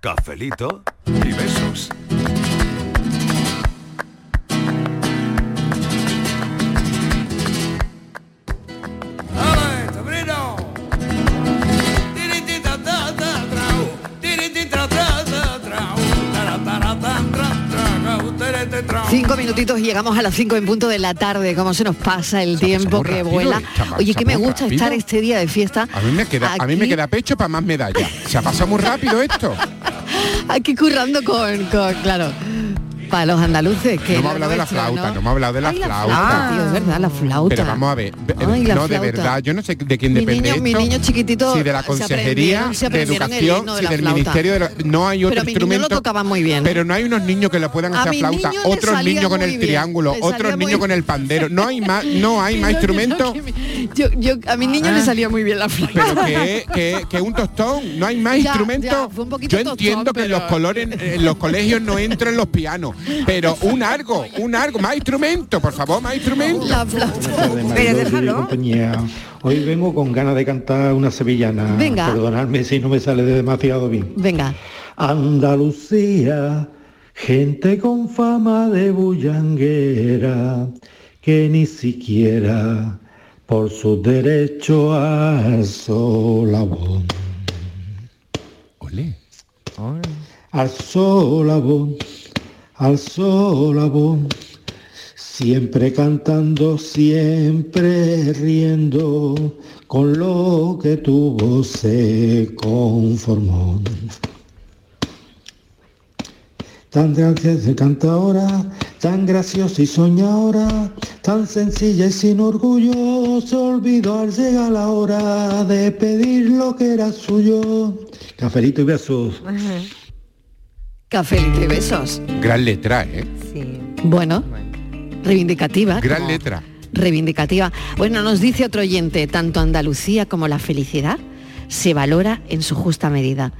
Speaker 14: Cafelito y besos.
Speaker 2: Cinco minutitos y llegamos a las cinco en punto de la tarde. Cómo se nos pasa el tiempo que
Speaker 4: rápido,
Speaker 2: vuela. Oye, que me gusta
Speaker 4: rápido.
Speaker 2: estar este día de fiesta.
Speaker 4: A mí me queda, a mí me queda pecho para más medallas. Se ha pasado muy rápido esto.
Speaker 2: Aquí currando con, con- claro, para los andaluces. Que
Speaker 4: No me ha hablado de la flauta, no,
Speaker 2: ¿no?
Speaker 4: me ha hablado de la
Speaker 2: Ay, la
Speaker 4: flauta.
Speaker 2: tío, es verdad, la flauta.
Speaker 4: Pero vamos a ver,
Speaker 2: Ay,
Speaker 4: no, de verdad, yo no sé de quién
Speaker 2: Mi
Speaker 4: depende
Speaker 2: niño- mi niño chiquitito
Speaker 4: Si de la
Speaker 2: se
Speaker 4: Consejería
Speaker 2: aprendieron- se
Speaker 4: de
Speaker 2: aprendieron
Speaker 4: Educación,
Speaker 2: de
Speaker 4: si del
Speaker 2: flauta.
Speaker 4: Ministerio de la- No hay otro
Speaker 2: Pero mi niño lo
Speaker 4: instrumento.
Speaker 2: tocaba muy bien.
Speaker 4: Pero no hay unos niños que le puedan hacer flauta,
Speaker 2: niño
Speaker 4: otros niños con el
Speaker 2: bien,
Speaker 4: triángulo, otros niños con el pandero. No hay más, no hay más instrumentos.
Speaker 2: A mi niño
Speaker 4: Ah.
Speaker 2: le salía muy bien la flauta.
Speaker 4: Pero que, un tostón, no hay más instrumentos. Yo entiendo que en los colores, en los colegios no entran los pianos, pero un argo, un argo, más instrumentos, por favor, más.
Speaker 2: La flauta.
Speaker 39: Compañía. Hoy vengo con ganas de cantar una sevillana.
Speaker 2: Venga.
Speaker 39: Perdonadme si no me sale demasiado bien.
Speaker 2: Venga.
Speaker 39: Andalucía, gente con fama de bullanguera, que ni siquiera por su derecho al solabón. Al solabón, al solabón, siempre cantando, siempre riendo, con lo que tuvo se conformó. Tan graciosa y cantadora, tan graciosa y soñadora, tan sencilla y sin orgullo, se olvidó al llegar la hora de pedir lo que era suyo. Cafelito y besos.
Speaker 2: Cafelito y besos.
Speaker 4: Gran letra, ¿eh?
Speaker 2: Bueno, reivindicativa.
Speaker 4: Gran
Speaker 2: como-
Speaker 4: letra.
Speaker 2: Reivindicativa. Bueno, nos dice otro oyente, tanto Andalucía como la felicidad se valora en su justa medida.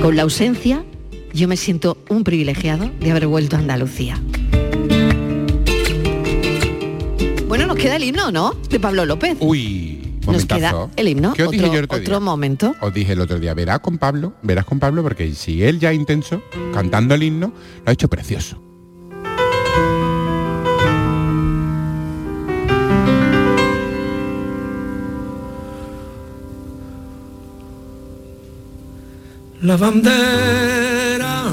Speaker 2: Con la ausencia, yo me siento un privilegiado de haber vuelto a Andalucía. Bueno, nos queda el himno, ¿no? De Pablo López.
Speaker 4: Uy,
Speaker 2: Nos queda el himno.
Speaker 4: ¿Qué os dije
Speaker 2: Otro,
Speaker 4: yo el otro
Speaker 2: otro
Speaker 4: día?
Speaker 2: momento.
Speaker 4: Os dije el otro día, verás con Pablo, verás con Pablo, porque si él ya intenso, cantando el himno, lo ha hecho precioso.
Speaker 3: La bandera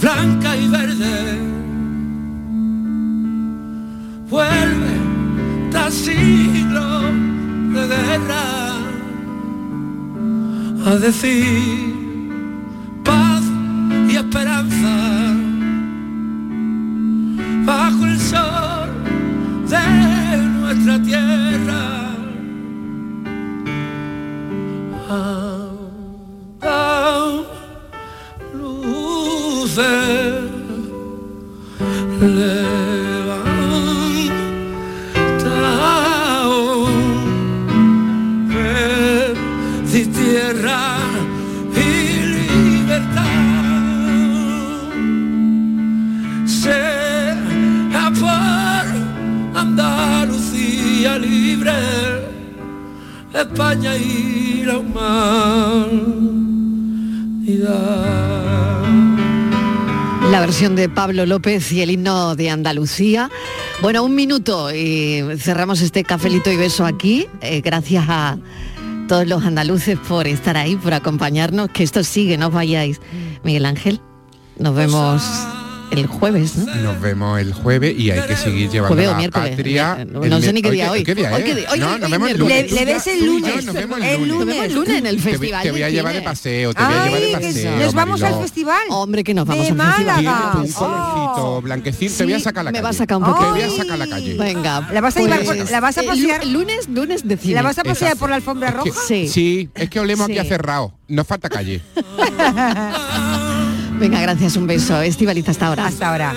Speaker 3: blanca y verde vuelve tras siglos a decir paz y esperanza bajo el sol de nuestra tierra. Luces
Speaker 34: España y la humanidad.
Speaker 2: La versión de Pablo López y el himno de Andalucía. Bueno, un minuto y cerramos este cafelito y beso aquí. Eh, gracias a todos los andaluces por estar ahí, por acompañarnos. Que esto sigue, no os vayáis. Miguel Ángel, nos vemos el jueves, ¿no?
Speaker 4: Nos vemos el jueves y hay que seguir llevando
Speaker 2: Jueves o
Speaker 4: la
Speaker 2: miércoles.
Speaker 4: patria.
Speaker 2: No,
Speaker 4: el
Speaker 2: no sé ni qué día hoy.
Speaker 4: ¿Qué día
Speaker 2: Hoy
Speaker 4: es?
Speaker 2: qué día- hoy-
Speaker 4: no,
Speaker 2: hoy
Speaker 4: nos vemos el lunes.
Speaker 6: Le, le ves el lunes.
Speaker 4: nos vemos
Speaker 6: el
Speaker 2: Nos vemos
Speaker 6: lunes.
Speaker 2: el lunes en el
Speaker 4: Te
Speaker 2: festival.
Speaker 4: Te voy a llevar de paseo, te voy a llevar de paseo.
Speaker 6: nos vamos al festival.
Speaker 2: Hombre, que nos vamos
Speaker 6: De
Speaker 2: al festival.
Speaker 6: Málaga.
Speaker 4: Un colorcito blanquecino, te voy a sacar la
Speaker 2: me
Speaker 4: calle.
Speaker 2: va a sacar un
Speaker 4: Te
Speaker 2: poco.
Speaker 4: voy a sacar la calle.
Speaker 2: Venga.
Speaker 6: ¿La vas a llevar
Speaker 2: pues,
Speaker 6: la vas a
Speaker 2: eh,
Speaker 6: pasear?
Speaker 2: lu- lunes, lunes de cine.
Speaker 6: ¿La vas a pasear por la alfombra roja?
Speaker 2: Sí.
Speaker 4: Sí, es que olemos aquí a cerrado. Nos falta calle.
Speaker 2: Venga, gracias, un beso. Estivaliza hasta ahora.
Speaker 6: Hasta ahora.